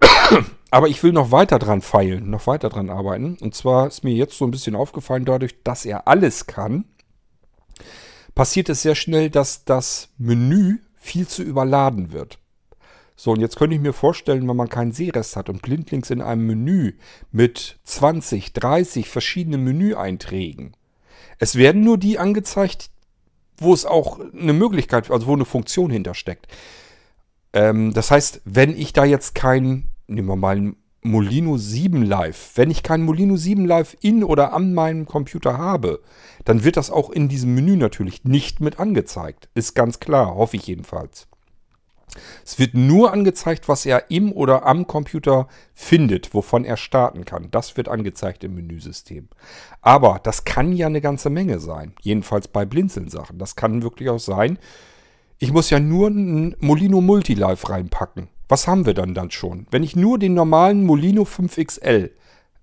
Aber ich will noch weiter dran feilen, noch weiter dran arbeiten. Und zwar ist mir jetzt so ein bisschen aufgefallen, dadurch, dass er alles kann, passiert es sehr schnell, dass das Menü viel zu überladen wird. So, und jetzt könnte ich mir vorstellen, wenn man keinen Sehrest hat und blindlings in einem Menü mit 20, 30 verschiedenen Menüeinträgen. Es werden nur die angezeigt, wo es auch eine Möglichkeit, also wo eine Funktion hintersteckt. Ähm, das heißt, wenn ich da jetzt kein, nehmen wir mal ein Molino 7 Live, wenn ich kein Molino 7 Live in oder an meinem Computer habe, dann wird das auch in diesem Menü natürlich nicht mit angezeigt. Ist ganz klar, hoffe ich jedenfalls. Es wird nur angezeigt, was er im oder am Computer findet, wovon er starten kann. Das wird angezeigt im Menüsystem. Aber das kann ja eine ganze Menge sein. Jedenfalls bei Blinzeln-Sachen. Das kann wirklich auch sein. Ich muss ja nur ein Molino Multilive reinpacken. Was haben wir dann dann schon? Wenn ich nur den normalen Molino 5XL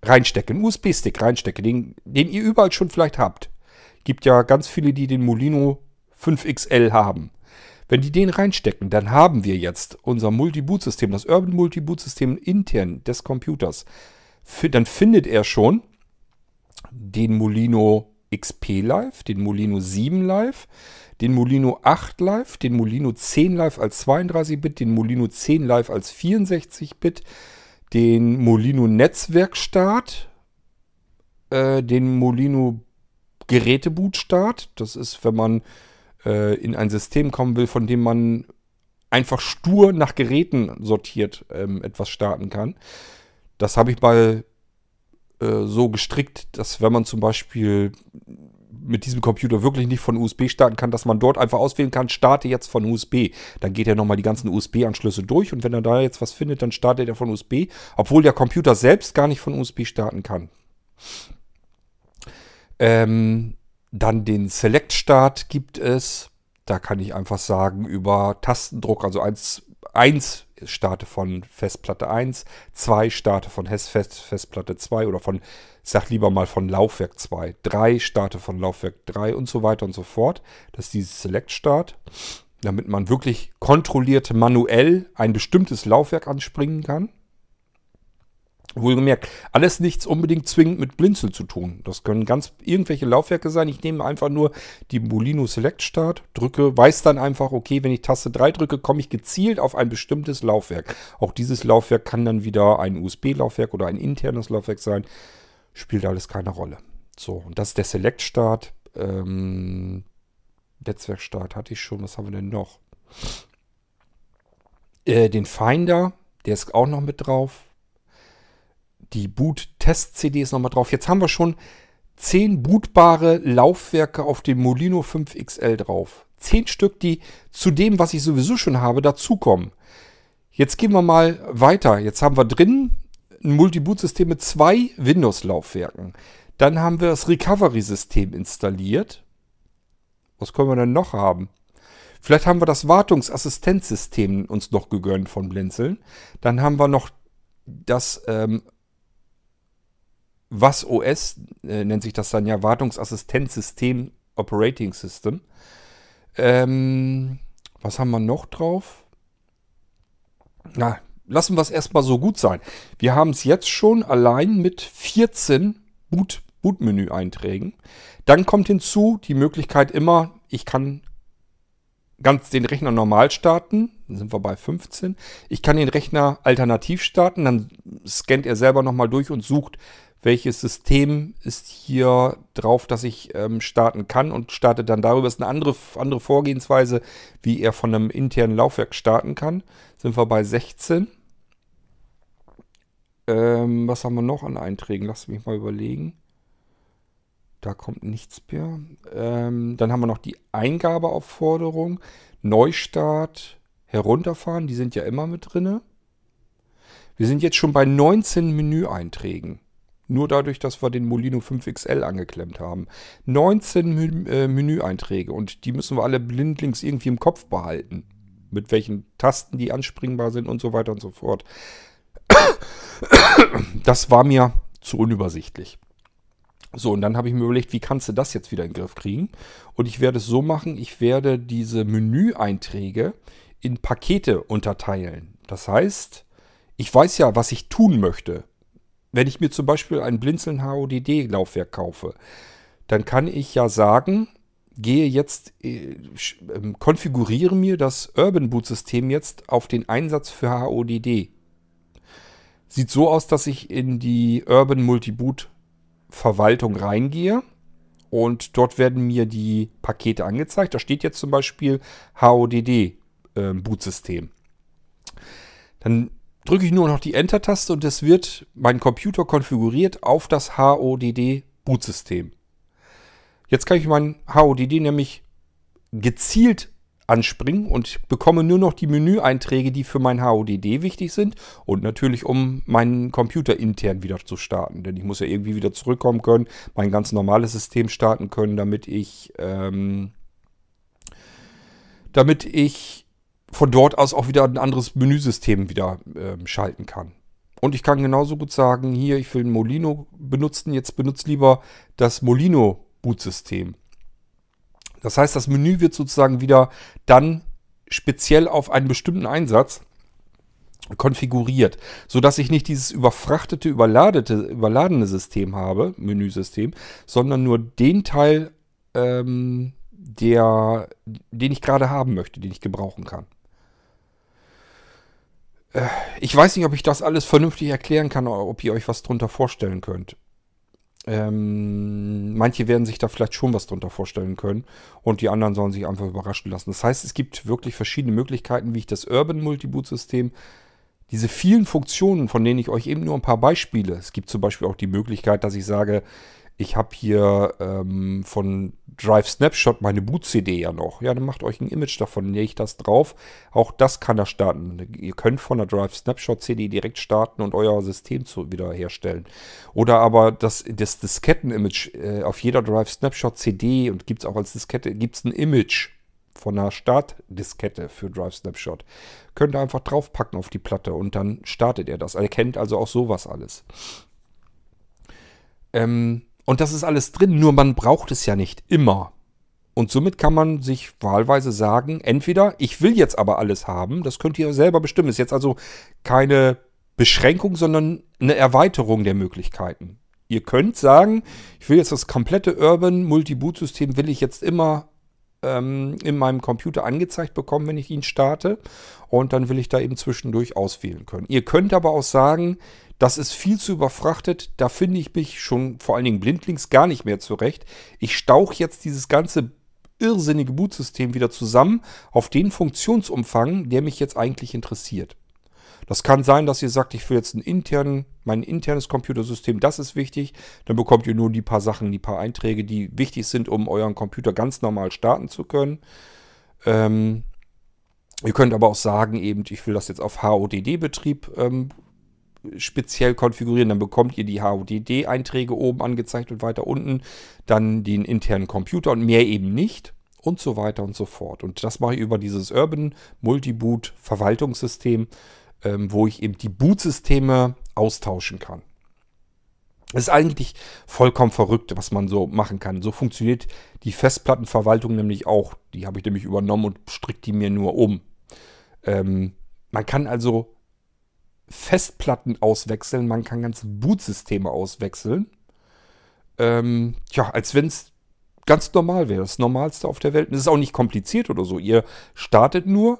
reinstecke, einen USB-Stick reinstecke, den, den ihr überall schon vielleicht habt. Gibt ja ganz viele, die den Molino 5XL haben. Wenn die den reinstecken, dann haben wir jetzt unser Multi-Boot-System, das Urban Multi-Boot-System intern des Computers. Dann findet er schon den Molino XP Live, den Molino 7 Live, den Molino 8 Live, den Molino 10 Live als 32-Bit, den Molino 10 Live als 64-Bit, den Molino Netzwerkstart, äh, den Molino Gerätebootstart. Das ist, wenn man äh, in ein System kommen will, von dem man einfach stur nach Geräten sortiert ähm, etwas starten kann. Das habe ich mal äh, so gestrickt, dass wenn man zum Beispiel mit diesem Computer wirklich nicht von USB starten kann, dass man dort einfach auswählen kann, starte jetzt von USB. Dann geht er nochmal die ganzen USB-Anschlüsse durch und wenn er da jetzt was findet, dann startet er von USB, obwohl der Computer selbst gar nicht von USB starten kann. Ähm, dann den Select-Start gibt es. Da kann ich einfach sagen, über Tastendruck, also 1, 1 starte von Festplatte 1, 2 starte von Fest, Festplatte 2 oder von, sag lieber mal von Laufwerk 2, 3 starte von Laufwerk 3 und so weiter und so fort. Das ist dieses Select-Start, damit man wirklich kontrolliert manuell ein bestimmtes Laufwerk anspringen kann. Wohlgemerkt, alles nichts unbedingt zwingend mit Blinzel zu tun. Das können ganz irgendwelche Laufwerke sein. Ich nehme einfach nur die Molino Select Start, drücke, weiß dann einfach, okay, wenn ich Taste 3 drücke, komme ich gezielt auf ein bestimmtes Laufwerk. Auch dieses Laufwerk kann dann wieder ein USB-Laufwerk oder ein internes Laufwerk sein. Spielt alles keine Rolle. So, und das ist der Select Start. Ähm, Netzwerkstart hatte ich schon. Was haben wir denn noch? Äh, den Finder, der ist auch noch mit drauf die Boot-Test-CD ist nochmal drauf. Jetzt haben wir schon 10 bootbare Laufwerke auf dem Molino 5XL drauf. 10 Stück, die zu dem, was ich sowieso schon habe, dazukommen. Jetzt gehen wir mal weiter. Jetzt haben wir drin ein Multi-Boot-System mit zwei Windows-Laufwerken. Dann haben wir das Recovery-System installiert. Was können wir denn noch haben? Vielleicht haben wir das Wartungsassistenzsystem uns noch gegönnt von Blinzeln. Dann haben wir noch das ähm, was OS äh, nennt sich das dann ja, Wartungsassistenzsystem Operating System. Ähm, was haben wir noch drauf? Na, lassen wir es erstmal so gut sein. Wir haben es jetzt schon allein mit 14 Boot, Bootmenü-Einträgen. Dann kommt hinzu die Möglichkeit immer, ich kann ganz den Rechner normal starten, dann sind wir bei 15. Ich kann den Rechner alternativ starten, dann scannt er selber nochmal durch und sucht, welches System ist hier drauf, dass ich ähm, starten kann und startet dann darüber. Das ist eine andere, andere Vorgehensweise, wie er von einem internen Laufwerk starten kann. Sind wir bei 16. Ähm, was haben wir noch an Einträgen? Lass mich mal überlegen. Da kommt nichts mehr. Ähm, dann haben wir noch die Eingabeaufforderung, Neustart, herunterfahren. Die sind ja immer mit drin. Wir sind jetzt schon bei 19 Menüeinträgen. Nur dadurch, dass wir den Molino 5XL angeklemmt haben. 19 Menü, äh, Menüeinträge und die müssen wir alle blindlings irgendwie im Kopf behalten. Mit welchen Tasten die anspringbar sind und so weiter und so fort. Das war mir zu unübersichtlich. So, und dann habe ich mir überlegt, wie kannst du das jetzt wieder in den Griff kriegen? Und ich werde es so machen, ich werde diese Menüeinträge in Pakete unterteilen. Das heißt, ich weiß ja, was ich tun möchte. Wenn ich mir zum Beispiel ein Blinzeln HODD-Laufwerk kaufe, dann kann ich ja sagen, gehe jetzt, äh, ähm, konfiguriere mir das Urban Boot System jetzt auf den Einsatz für HODD. Sieht so aus, dass ich in die Urban Multiboot Verwaltung reingehe und dort werden mir die Pakete angezeigt. Da steht jetzt zum Beispiel HODD äh, Bootsystem. Dann drücke ich nur noch die Enter-Taste und es wird mein Computer konfiguriert auf das HODD Bootsystem. Jetzt kann ich mein HODD nämlich gezielt anspringen und bekomme nur noch die Menüeinträge, die für mein HODD wichtig sind und natürlich, um meinen Computer intern wieder zu starten. Denn ich muss ja irgendwie wieder zurückkommen können, mein ganz normales System starten können, damit ich, ähm, damit ich von dort aus auch wieder ein anderes Menüsystem wieder ähm, schalten kann. Und ich kann genauso gut sagen, hier, ich will ein Molino benutzen, jetzt benutze lieber das Molino Bootsystem. Das heißt, das Menü wird sozusagen wieder dann speziell auf einen bestimmten Einsatz konfiguriert, sodass ich nicht dieses überfrachtete, überladete, überladene System habe, Menüsystem, sondern nur den Teil, ähm, der, den ich gerade haben möchte, den ich gebrauchen kann. Äh, ich weiß nicht, ob ich das alles vernünftig erklären kann, oder ob ihr euch was drunter vorstellen könnt. Ähm, manche werden sich da vielleicht schon was drunter vorstellen können und die anderen sollen sich einfach überraschen lassen. Das heißt, es gibt wirklich verschiedene Möglichkeiten, wie ich das Urban Multiboot-System, diese vielen Funktionen, von denen ich euch eben nur ein paar Beispiele, es gibt zum Beispiel auch die Möglichkeit, dass ich sage, ich habe hier ähm, von Drive Snapshot meine Boot-CD ja noch. Ja, dann macht euch ein Image davon, lege ich das drauf. Auch das kann er starten. Ihr könnt von der Drive Snapshot CD direkt starten und euer System zu wiederherstellen. Oder aber das, das Disketten-Image äh, auf jeder Drive Snapshot CD und gibt es auch als Diskette, gibt es ein Image von einer Startdiskette für Drive Snapshot. Könnt ihr einfach draufpacken auf die Platte und dann startet er das. Er kennt also auch sowas alles. Ähm, und das ist alles drin, nur man braucht es ja nicht immer. Und somit kann man sich wahlweise sagen, entweder ich will jetzt aber alles haben, das könnt ihr selber bestimmen. Ist jetzt also keine Beschränkung, sondern eine Erweiterung der Möglichkeiten. Ihr könnt sagen, ich will jetzt das komplette Urban Multi-Boot-System, will ich jetzt immer ähm, in meinem Computer angezeigt bekommen, wenn ich ihn starte. Und dann will ich da eben zwischendurch auswählen können. Ihr könnt aber auch sagen, das ist viel zu überfrachtet. Da finde ich mich schon vor allen Dingen blindlings gar nicht mehr zurecht. Ich stauche jetzt dieses ganze irrsinnige Bootsystem wieder zusammen auf den Funktionsumfang, der mich jetzt eigentlich interessiert. Das kann sein, dass ihr sagt, ich will jetzt einen internen, mein internes Computersystem, das ist wichtig. Dann bekommt ihr nur die paar Sachen, die paar Einträge, die wichtig sind, um euren Computer ganz normal starten zu können. Ähm, ihr könnt aber auch sagen, eben, ich will das jetzt auf HODD-Betrieb ähm, speziell konfigurieren. Dann bekommt ihr die HODD-Einträge oben angezeigt und weiter unten dann den internen Computer und mehr eben nicht und so weiter und so fort. Und das mache ich über dieses Urban Multiboot Verwaltungssystem, ähm, wo ich eben die Bootsysteme austauschen kann. Das ist eigentlich vollkommen verrückt, was man so machen kann. So funktioniert die Festplattenverwaltung nämlich auch. Die habe ich nämlich übernommen und strickt die mir nur um. Ähm, man kann also Festplatten auswechseln, man kann ganze Bootsysteme auswechseln. Ähm, ja, als wenn es ganz normal wäre. Das Normalste auf der Welt. Und es ist auch nicht kompliziert oder so. Ihr startet nur,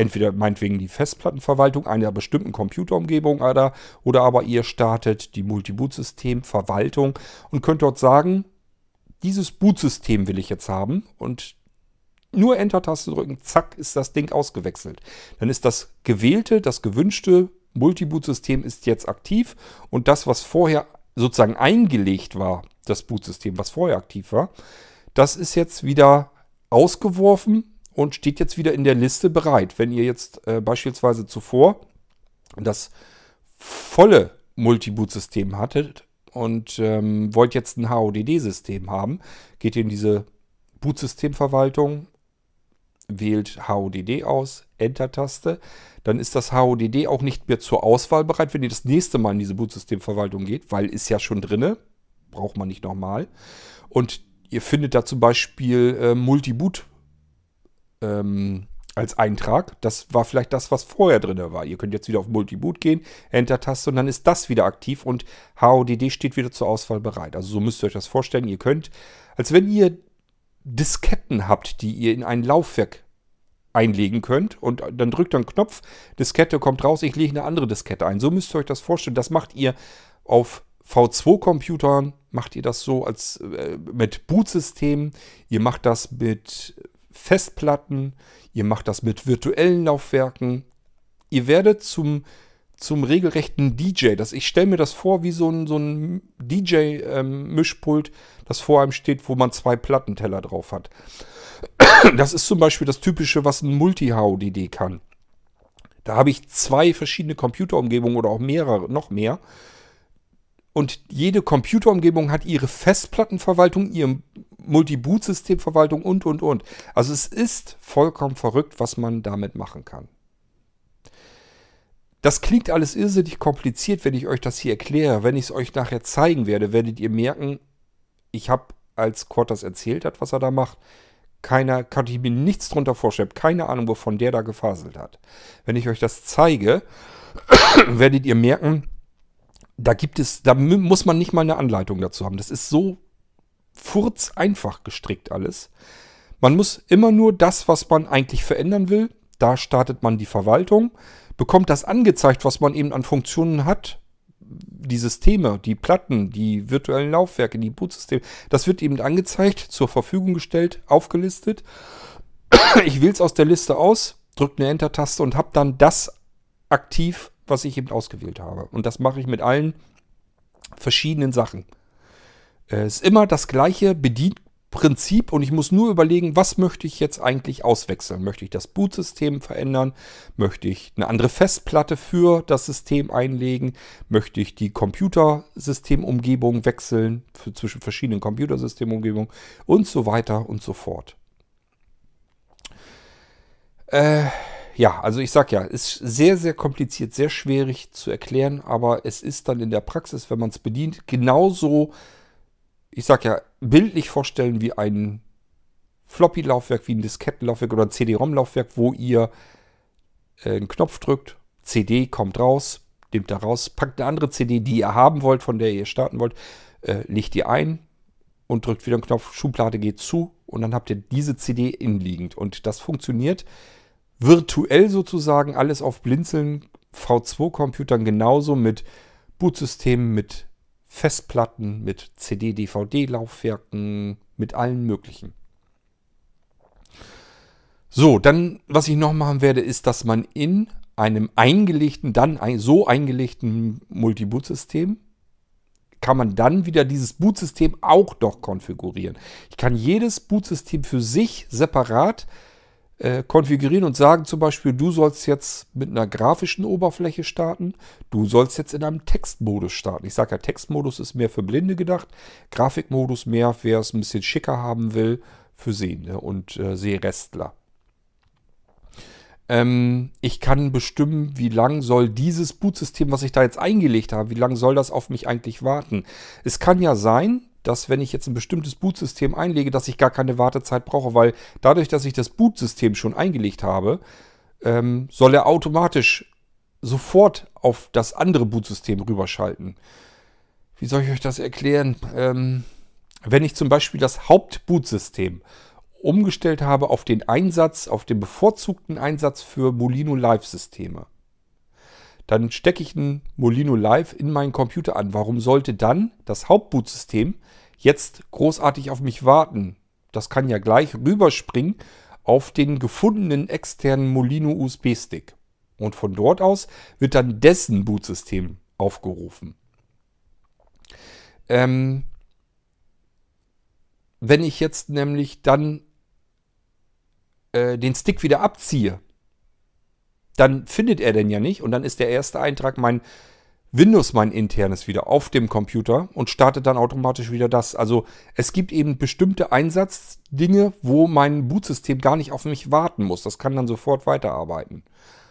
entweder meinetwegen die Festplattenverwaltung einer bestimmten Computerumgebung oder, oder aber ihr startet die Multi-Boot-System-Verwaltung und könnt dort sagen, dieses Bootsystem will ich jetzt haben und nur Enter-Taste drücken, zack, ist das Ding ausgewechselt. Dann ist das gewählte, das gewünschte Multi-Boot-System ist jetzt aktiv und das, was vorher sozusagen eingelegt war, das Bootsystem, was vorher aktiv war, das ist jetzt wieder ausgeworfen und steht jetzt wieder in der Liste bereit. Wenn ihr jetzt äh, beispielsweise zuvor das volle Multiboot-System hattet und ähm, wollt jetzt ein HODD-System haben, geht ihr in diese Bootsystemverwaltung, wählt HODD aus, Enter-Taste, dann ist das HODD auch nicht mehr zur Auswahl bereit, wenn ihr das nächste Mal in diese Bootsystemverwaltung geht, weil ist ja schon drinne, braucht man nicht nochmal. Und ihr findet da zum Beispiel äh, Multiboot ähm, als Eintrag. Das war vielleicht das, was vorher drin war. Ihr könnt jetzt wieder auf Multiboot gehen, Enter-Taste und dann ist das wieder aktiv und HODD steht wieder zur Auswahl bereit. Also so müsst ihr euch das vorstellen. Ihr könnt, als wenn ihr Disketten habt, die ihr in ein Laufwerk einlegen könnt und dann drückt ihr einen Knopf, Diskette kommt raus, ich lege eine andere Diskette ein. So müsst ihr euch das vorstellen. Das macht ihr auf V2-Computern, macht ihr das so als äh, mit Bootsystemen, ihr macht das mit Festplatten, ihr macht das mit virtuellen Laufwerken. Ihr werdet zum, zum regelrechten DJ. Das, ich stelle mir das vor wie so ein, so ein DJ-Mischpult, ähm, das vor einem steht, wo man zwei Plattenteller drauf hat. Das ist zum Beispiel das Typische, was ein Multi-HODD kann. Da habe ich zwei verschiedene Computerumgebungen oder auch mehrere, noch mehr. Und jede Computerumgebung hat ihre Festplattenverwaltung, ihre Multi-Boot-Systemverwaltung und, und, und. Also es ist vollkommen verrückt, was man damit machen kann. Das klingt alles irrsinnig kompliziert, wenn ich euch das hier erkläre. Wenn ich es euch nachher zeigen werde, werdet ihr merken, ich habe, als Quad das erzählt hat, was er da macht, keiner, kann ich mir nichts drunter vorstellen. Keine Ahnung, wovon der da gefaselt hat. Wenn ich euch das zeige, werdet ihr merken, da gibt es, da muss man nicht mal eine Anleitung dazu haben. Das ist so furz einfach gestrickt alles. Man muss immer nur das, was man eigentlich verändern will, da startet man die Verwaltung, bekommt das angezeigt, was man eben an Funktionen hat, die Systeme, die Platten, die virtuellen Laufwerke, die Bootsysteme, das wird eben angezeigt, zur Verfügung gestellt, aufgelistet. Ich wähle es aus der Liste aus, drücke eine Enter-Taste und habe dann das aktiv, was ich eben ausgewählt habe. Und das mache ich mit allen verschiedenen Sachen. Es ist immer das gleiche Bedienprinzip und ich muss nur überlegen, was möchte ich jetzt eigentlich auswechseln? Möchte ich das Bootsystem verändern? Möchte ich eine andere Festplatte für das System einlegen? Möchte ich die Computersystemumgebung wechseln für, zwischen verschiedenen Computersystemumgebungen und so weiter und so fort? Äh, ja, also ich sag ja, ist sehr, sehr kompliziert, sehr schwierig zu erklären, aber es ist dann in der Praxis, wenn man es bedient, genauso, ich sag ja, bildlich vorstellen wie ein Floppy-Laufwerk, wie ein Diskettenlaufwerk oder ein CD-ROM-Laufwerk, wo ihr äh, einen Knopf drückt, CD kommt raus, nehmt da raus, packt eine andere CD, die ihr haben wollt, von der ihr starten wollt, äh, legt die ein und drückt wieder einen Knopf, Schublade geht zu und dann habt ihr diese CD innenliegend. Und das funktioniert virtuell sozusagen alles auf Blinzeln V2-Computern genauso mit Bootsystemen, mit Festplatten, mit CD-DVD-Laufwerken, mit allen möglichen. So, dann, was ich noch machen werde, ist, dass man in einem eingelegten, dann ein, so eingelegten Multi-Boot-System kann man dann wieder dieses Bootsystem auch noch konfigurieren. Ich kann jedes Bootsystem für sich separat äh, konfigurieren und sagen zum Beispiel, du sollst jetzt mit einer grafischen Oberfläche starten, du sollst jetzt in einem Textmodus starten. Ich sage ja, Textmodus ist mehr für Blinde gedacht, Grafikmodus mehr, wer es ein bisschen schicker haben will, für Sehende und äh, Sehrestler. Ähm, ich kann bestimmen, wie lang soll dieses Bootsystem, was ich da jetzt eingelegt habe, wie lange soll das auf mich eigentlich warten. Es kann ja sein, dass wenn ich jetzt ein bestimmtes Bootsystem einlege, dass ich gar keine Wartezeit brauche, weil dadurch, dass ich das Bootsystem schon eingelegt habe, ähm, soll er automatisch sofort auf das andere Bootsystem rüberschalten. Wie soll ich euch das erklären? Ähm, wenn ich zum Beispiel das Hauptbootsystem umgestellt habe auf den Einsatz, auf den bevorzugten Einsatz für Molino Live-Systeme, dann stecke ich ein Molino Live in meinen Computer an. Warum sollte dann das Hauptbootsystem jetzt großartig auf mich warten? Das kann ja gleich rüberspringen auf den gefundenen externen Molino USB-Stick. Und von dort aus wird dann dessen Bootsystem aufgerufen. Ähm, wenn ich jetzt nämlich dann äh, den Stick wieder abziehe, dann findet er den ja nicht und dann ist der erste Eintrag mein Windows, mein internes, wieder auf dem Computer und startet dann automatisch wieder das. Also es gibt eben bestimmte Einsatzdinge, wo mein Bootsystem gar nicht auf mich warten muss. Das kann dann sofort weiterarbeiten.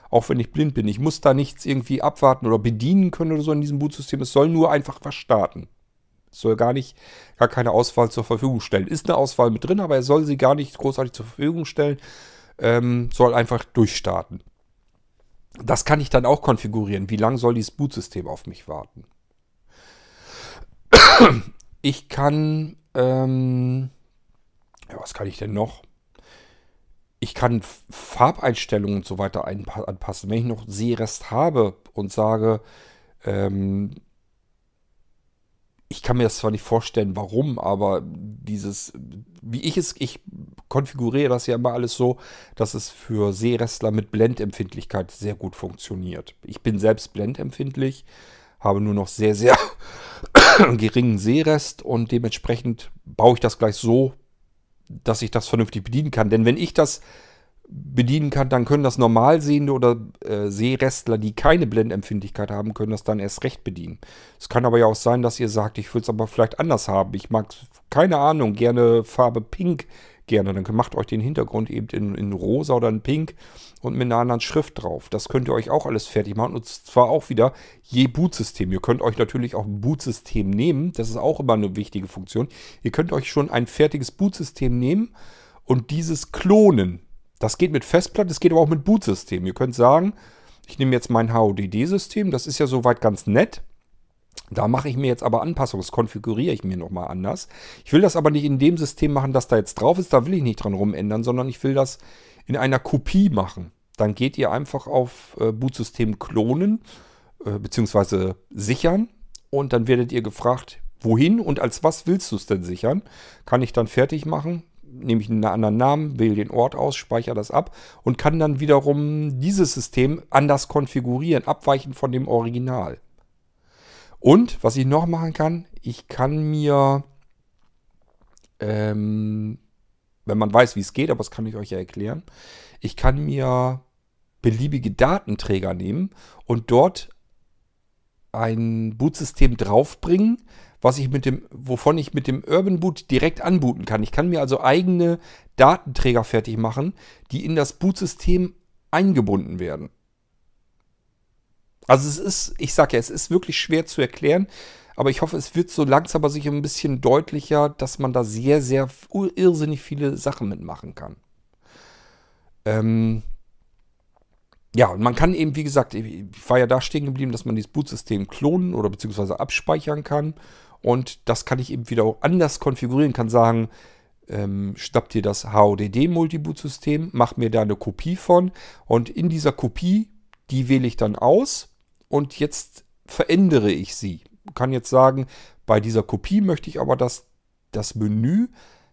Auch wenn ich blind bin. Ich muss da nichts irgendwie abwarten oder bedienen können oder so in diesem Bootsystem. Es soll nur einfach was starten. Es soll gar nicht, gar keine Auswahl zur Verfügung stellen. Ist eine Auswahl mit drin, aber er soll sie gar nicht großartig zur Verfügung stellen. Ähm, soll einfach durchstarten. Das kann ich dann auch konfigurieren. Wie lange soll dieses Bootsystem auf mich warten? Ich kann, ähm, ja, was kann ich denn noch? Ich kann Farbeinstellungen und so weiter anpassen. Wenn ich noch Sehrest habe und sage, ähm, ich kann mir das zwar nicht vorstellen, warum, aber dieses, wie ich es, ich konfiguriere das ja immer alles so, dass es für Sehrestler mit Blendempfindlichkeit sehr gut funktioniert. Ich bin selbst blendempfindlich, habe nur noch sehr, sehr geringen Sehrest und dementsprechend baue ich das gleich so, dass ich das vernünftig bedienen kann. Denn wenn ich das bedienen kann, dann können das Normalsehende oder äh, Sehrestler, die keine Blendempfindlichkeit haben, können das dann erst recht bedienen. Es kann aber ja auch sein, dass ihr sagt, ich will es aber vielleicht anders haben. Ich mag, keine Ahnung, gerne Farbe Pink gerne. Dann macht euch den Hintergrund eben in, in rosa oder in pink und mit einer anderen Schrift drauf. Das könnt ihr euch auch alles fertig machen. Und zwar auch wieder je Bootsystem. Ihr könnt euch natürlich auch ein Bootsystem nehmen. Das ist auch immer eine wichtige Funktion. Ihr könnt euch schon ein fertiges Bootsystem nehmen und dieses klonen. Das geht mit Festplatte, das geht aber auch mit Bootsystem. Ihr könnt sagen, ich nehme jetzt mein HODD-System, das ist ja soweit ganz nett. Da mache ich mir jetzt aber Anpassungen, das konfiguriere ich mir nochmal anders. Ich will das aber nicht in dem System machen, das da jetzt drauf ist, da will ich nicht dran rumändern, sondern ich will das in einer Kopie machen. Dann geht ihr einfach auf äh, Bootsystem klonen, äh, beziehungsweise sichern und dann werdet ihr gefragt, wohin und als was willst du es denn sichern? Kann ich dann fertig machen, nehme ich einen anderen Namen, wähle den Ort aus, speichere das ab und kann dann wiederum dieses System anders konfigurieren, abweichend von dem Original. Und was ich noch machen kann, ich kann mir, ähm, wenn man weiß, wie es geht, aber das kann ich euch ja erklären, ich kann mir beliebige Datenträger nehmen und dort ein Bootsystem draufbringen, was ich mit dem, wovon ich mit dem Urban Boot direkt anbooten kann. Ich kann mir also eigene Datenträger fertig machen, die in das Bootsystem eingebunden werden. Also es ist, ich sage ja, es ist wirklich schwer zu erklären, aber ich hoffe, es wird so langsam aber sicher ein bisschen deutlicher, dass man da sehr, sehr irrsinnig viele Sachen mitmachen kann. Ähm, ja, und man kann eben, wie gesagt, ich war ja da stehen geblieben, dass man dieses Bootsystem klonen oder beziehungsweise abspeichern kann. Und das kann ich eben wieder auch anders konfigurieren, kann sagen, ähm, schnapp dir das HODD-Multiboot-System, mach mir da eine Kopie von und in dieser Kopie, die wähle ich dann aus und jetzt verändere ich sie. Kann jetzt sagen, bei dieser Kopie möchte ich aber, dass das Menü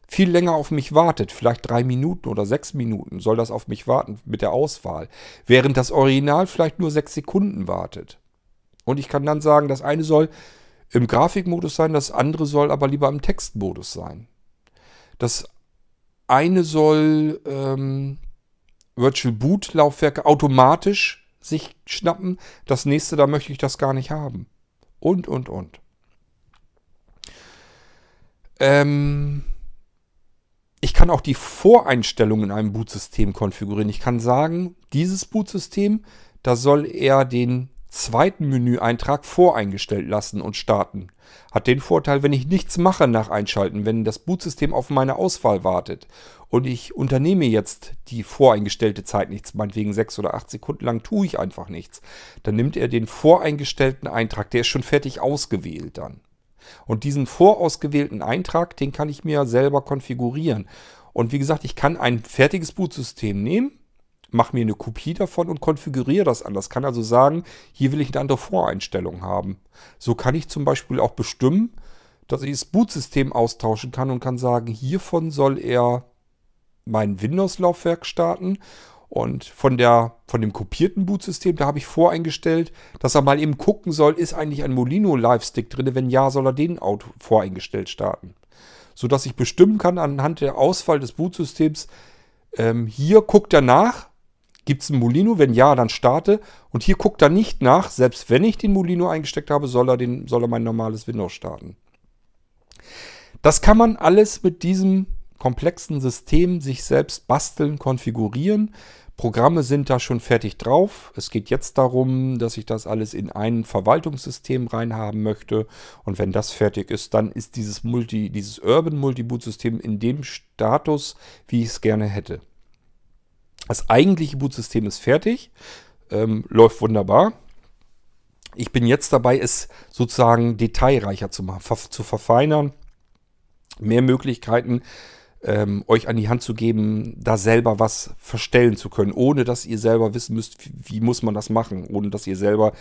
viel länger auf mich wartet, vielleicht drei Minuten oder sechs Minuten soll das auf mich warten mit der Auswahl, während das Original vielleicht nur sechs Sekunden wartet. Und ich kann dann sagen, das eine soll im Grafikmodus sein, das andere soll aber lieber im Textmodus sein. Das eine soll ähm, Virtual Boot Laufwerke automatisch sich schnappen, das nächste, da möchte ich das gar nicht haben. Und, und, und. Ähm, ich kann auch die Voreinstellungen in einem Bootsystem konfigurieren. Ich kann sagen, dieses Bootsystem, da soll er den zweiten Menüeintrag voreingestellt lassen und starten. Hat den Vorteil, wenn ich nichts mache nach Einschalten, wenn das Bootsystem auf meine Auswahl wartet und ich unternehme jetzt die voreingestellte Zeit nichts, meinetwegen sechs oder acht Sekunden lang tue ich einfach nichts, dann nimmt er den voreingestellten Eintrag, der ist schon fertig ausgewählt dann. Und diesen vorausgewählten Eintrag, den kann ich mir selber konfigurieren. Und wie gesagt, ich kann ein fertiges Bootsystem nehmen, mache mir eine Kopie davon und konfiguriere das anders. Kann also sagen, hier will ich eine andere Voreinstellung haben. So kann ich zum Beispiel auch bestimmen, dass ich das Bootsystem austauschen kann und kann sagen, hiervon soll er mein Windows-Laufwerk starten und von, der, von dem kopierten Bootsystem, da habe ich voreingestellt, dass er mal eben gucken soll, ist eigentlich ein Molino Live-Stick drin? Wenn ja, soll er den Auto voreingestellt starten. Sodass ich bestimmen kann anhand der Auswahl des Bootsystems, ähm, hier guckt er nach, gibt es einen Molino? Wenn ja, dann starte. Und hier guckt er nicht nach, selbst wenn ich den Molino eingesteckt habe, soll er, den, soll er mein normales Windows starten. Das kann man alles mit diesem komplexen System sich selbst basteln, konfigurieren. Programme sind da schon fertig drauf. Es geht jetzt darum, dass ich das alles in ein Verwaltungssystem reinhaben möchte. Und wenn das fertig ist, dann ist dieses Multi, dieses Urban Multi-Boot-System in dem Status, wie ich es gerne hätte. Das eigentliche Bootsystem ist fertig, ähm, läuft wunderbar. Ich bin jetzt dabei, es sozusagen detailreicher zu machen, zu verfeinern, mehr Möglichkeiten ähm, euch an die Hand zu geben, da selber was verstellen zu können, ohne dass ihr selber wissen müsst, wie, wie muss man das machen, ohne dass ihr selber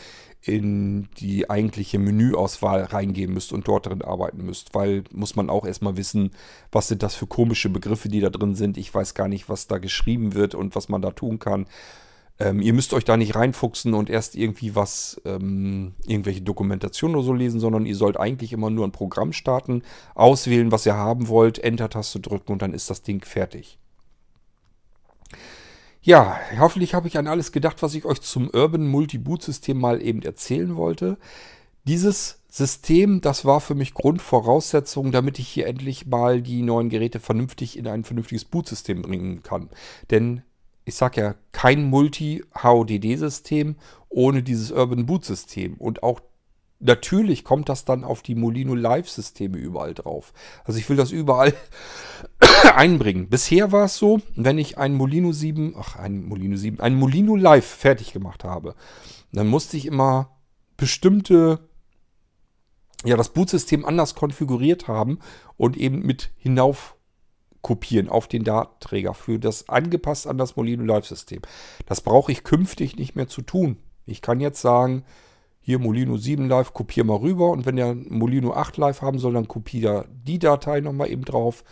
in die eigentliche Menüauswahl reingehen müsst und dort drin arbeiten müsst, weil muss man auch erstmal wissen, was sind das für komische Begriffe, die da drin sind. Ich weiß gar nicht, was da geschrieben wird und was man da tun kann. Ähm, ihr müsst euch da nicht reinfuchsen und erst irgendwie was, ähm, irgendwelche Dokumentationen oder so lesen, sondern ihr sollt eigentlich immer nur ein Programm starten, auswählen, was ihr haben wollt, Enter-Taste drücken und dann ist das Ding fertig. Ja, hoffentlich habe ich an alles gedacht, was ich euch zum Urban Multi-Boot-System mal eben erzählen wollte. Dieses System, das war für mich Grundvoraussetzung, damit ich hier endlich mal die neuen Geräte vernünftig in ein vernünftiges Bootsystem bringen kann. Denn ich sage ja, kein Multi-HODD-System ohne dieses Urban Boot-System. Und auch natürlich kommt das dann auf die Molino Live-Systeme überall drauf. Also ich will das überall einbringen. Bisher war es so, wenn ich ein Molino 7, ach, ein Molino 7, ein Molino Live fertig gemacht habe, dann musste ich immer bestimmte ja, das Bootsystem anders konfiguriert haben und eben mit hinauf kopieren auf den Datenträger für das angepasst an das Molino Live-System. Das brauche ich künftig nicht mehr zu tun. Ich kann jetzt sagen, hier Molino 7 Live, kopiere mal rüber und wenn der Molino 8 Live haben soll, dann kopiere die Datei nochmal eben drauf.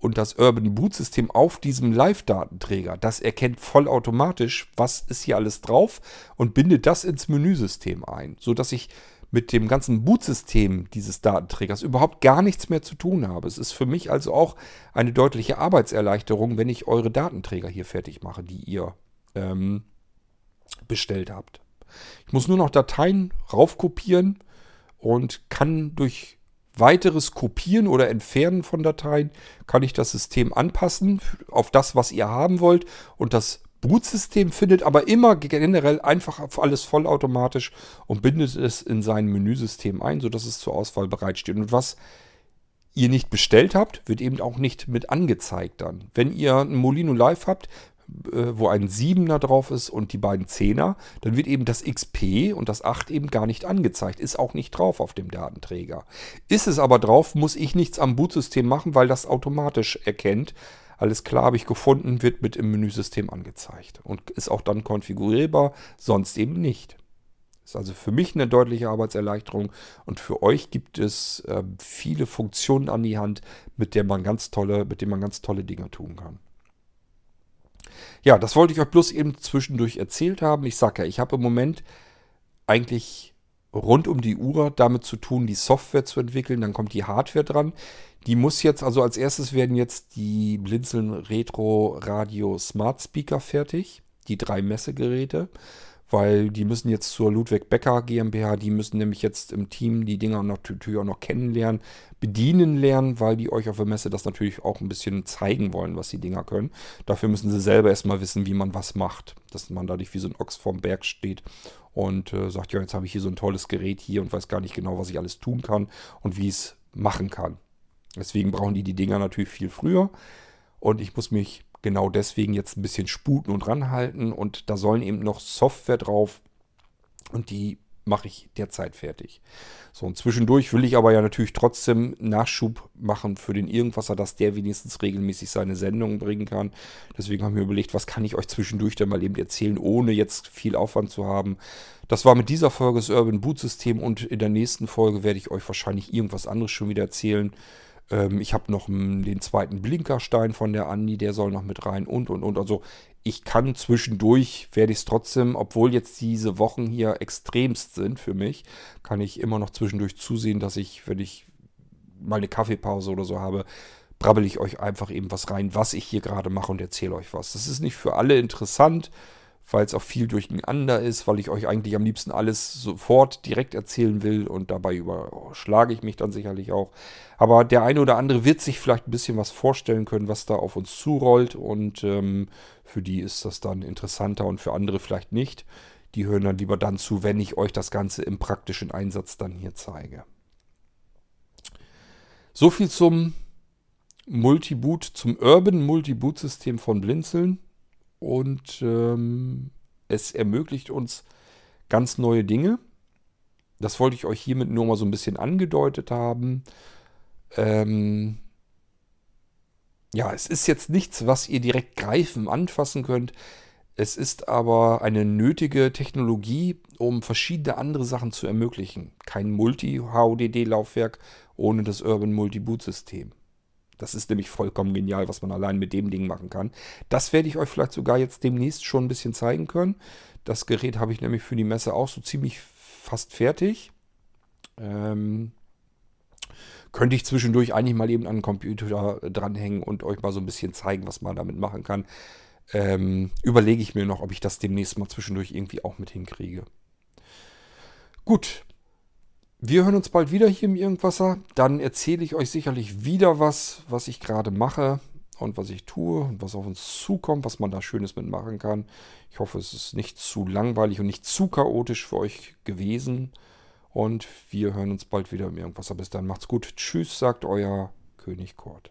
Und das Urban Boot System auf diesem Live-Datenträger, das erkennt vollautomatisch, was ist hier alles drauf und bindet das ins Menüsystem ein, sodass ich mit dem ganzen Bootsystem dieses Datenträgers überhaupt gar nichts mehr zu tun habe. Es ist für mich also auch eine deutliche Arbeitserleichterung, wenn ich eure Datenträger hier fertig mache, die ihr ähm, bestellt habt. Ich muss nur noch Dateien raufkopieren und kann durch weiteres Kopieren oder Entfernen von Dateien, kann ich das System anpassen auf das, was ihr haben wollt und das Bootsystem findet aber immer generell einfach alles vollautomatisch und bindet es in sein Menüsystem ein, sodass es zur Auswahl bereitsteht. Und was ihr nicht bestellt habt, wird eben auch nicht mit angezeigt dann. Wenn ihr ein Molino Live habt, äh, wo ein 7er drauf ist und die beiden 10er, dann wird eben das XP und das 8 eben gar nicht angezeigt. Ist auch nicht drauf auf dem Datenträger. Ist es aber drauf, muss ich nichts am Bootsystem machen, weil das automatisch erkennt, alles klar, habe ich gefunden, wird mit im Menüsystem angezeigt und ist auch dann konfigurierbar, sonst eben nicht. Ist also für mich eine deutliche Arbeitserleichterung und für euch gibt es äh, viele Funktionen an die Hand, mit der man ganz tolle, mit denen man ganz tolle Dinge tun kann. Ja, das wollte ich euch bloß eben zwischendurch erzählt haben. Ich sage ja, ich habe im Moment eigentlich rund um die Uhr damit zu tun, die Software zu entwickeln. Dann kommt die Hardware dran. Die muss jetzt, also als erstes werden jetzt die Blinzeln Retro Radio Smart Speaker fertig. Die drei Messegeräte. Weil die müssen jetzt zur Ludwig Becker GmbH, die müssen nämlich jetzt im Team die Dinger natürlich auch noch kennenlernen, bedienen lernen, weil die euch auf der Messe das natürlich auch ein bisschen zeigen wollen, was die Dinger können. Dafür müssen sie selber erstmal wissen, wie man was macht, dass man dadurch wie so ein Ochs vorm Berg steht und äh, sagt, ja, jetzt habe ich hier so ein tolles Gerät hier und weiß gar nicht genau, was ich alles tun kann und wie ich es machen kann. Deswegen brauchen die die Dinger natürlich viel früher und ich muss mich genau deswegen jetzt ein bisschen sputen und ranhalten. Und da sollen eben noch Software drauf. Und die mache ich derzeit fertig. So, und zwischendurch will ich aber ja natürlich trotzdem Nachschub machen für den Irgendwasser, dass der wenigstens regelmäßig seine Sendungen bringen kann. Deswegen haben wir überlegt, was kann ich euch zwischendurch dann mal eben erzählen, ohne jetzt viel Aufwand zu haben. Das war mit dieser Folge das Urban Boot System und in der nächsten Folge werde ich euch wahrscheinlich irgendwas anderes schon wieder erzählen. Ähm, ich habe noch den zweiten Blinkerstein von der Andi, der soll noch mit rein und und und. Also ich kann zwischendurch, werde ich es trotzdem, obwohl jetzt diese Wochen hier extremst sind für mich, kann ich immer noch zwischendurch zusehen, dass ich, wenn ich mal eine Kaffeepause oder so habe, brabbel ich euch einfach eben was rein, was ich hier gerade mache und erzähle euch was. Das ist nicht für alle interessant weil es auch viel durcheinander ist, weil ich euch eigentlich am liebsten alles sofort direkt erzählen will und dabei überschlage ich mich dann sicherlich auch. Aber der eine oder andere wird sich vielleicht ein bisschen was vorstellen können, was da auf uns zurollt und ähm, für die ist das dann interessanter und für andere vielleicht nicht. Die hören dann lieber dann zu, wenn ich euch das Ganze im praktischen Einsatz dann hier zeige. So viel zum Multiboot, zum Urban Multiboot-System von Blinzeln und ähm, es ermöglicht uns ganz neue Dinge. Das wollte ich euch hiermit nur mal so ein bisschen angedeutet haben. Ähm, ja, es ist jetzt nichts, was ihr direkt greifen, anfassen könnt. Es ist aber eine nötige Technologie, um verschiedene andere Sachen zu ermöglichen. Kein Multi-HDD-Laufwerk ohne das Urban Multi-Boot-System. Das ist nämlich vollkommen genial, was man allein mit dem Ding machen kann. Das werde ich euch vielleicht sogar jetzt demnächst schon ein bisschen zeigen können. Das Gerät habe ich nämlich für die Messe auch so ziemlich fast fertig. Ähm, könnte ich zwischendurch eigentlich mal eben an den Computer dranhängen und euch mal so ein bisschen zeigen, was man damit machen kann. Ähm, überlege ich mir noch, ob ich das demnächst mal zwischendurch irgendwie auch mit hinkriege. Gut, wir hören uns bald wieder hier im Irgendwasser. Dann erzähle ich euch sicherlich wieder was, was ich gerade mache und was ich tue und was auf uns zukommt, was man da Schönes mitmachen kann. Ich hoffe, es ist nicht zu langweilig und nicht zu chaotisch für euch gewesen. Und wir hören uns bald wieder im Irgendwasser. Bis dann macht's gut. Tschüss, sagt euer König Kurt.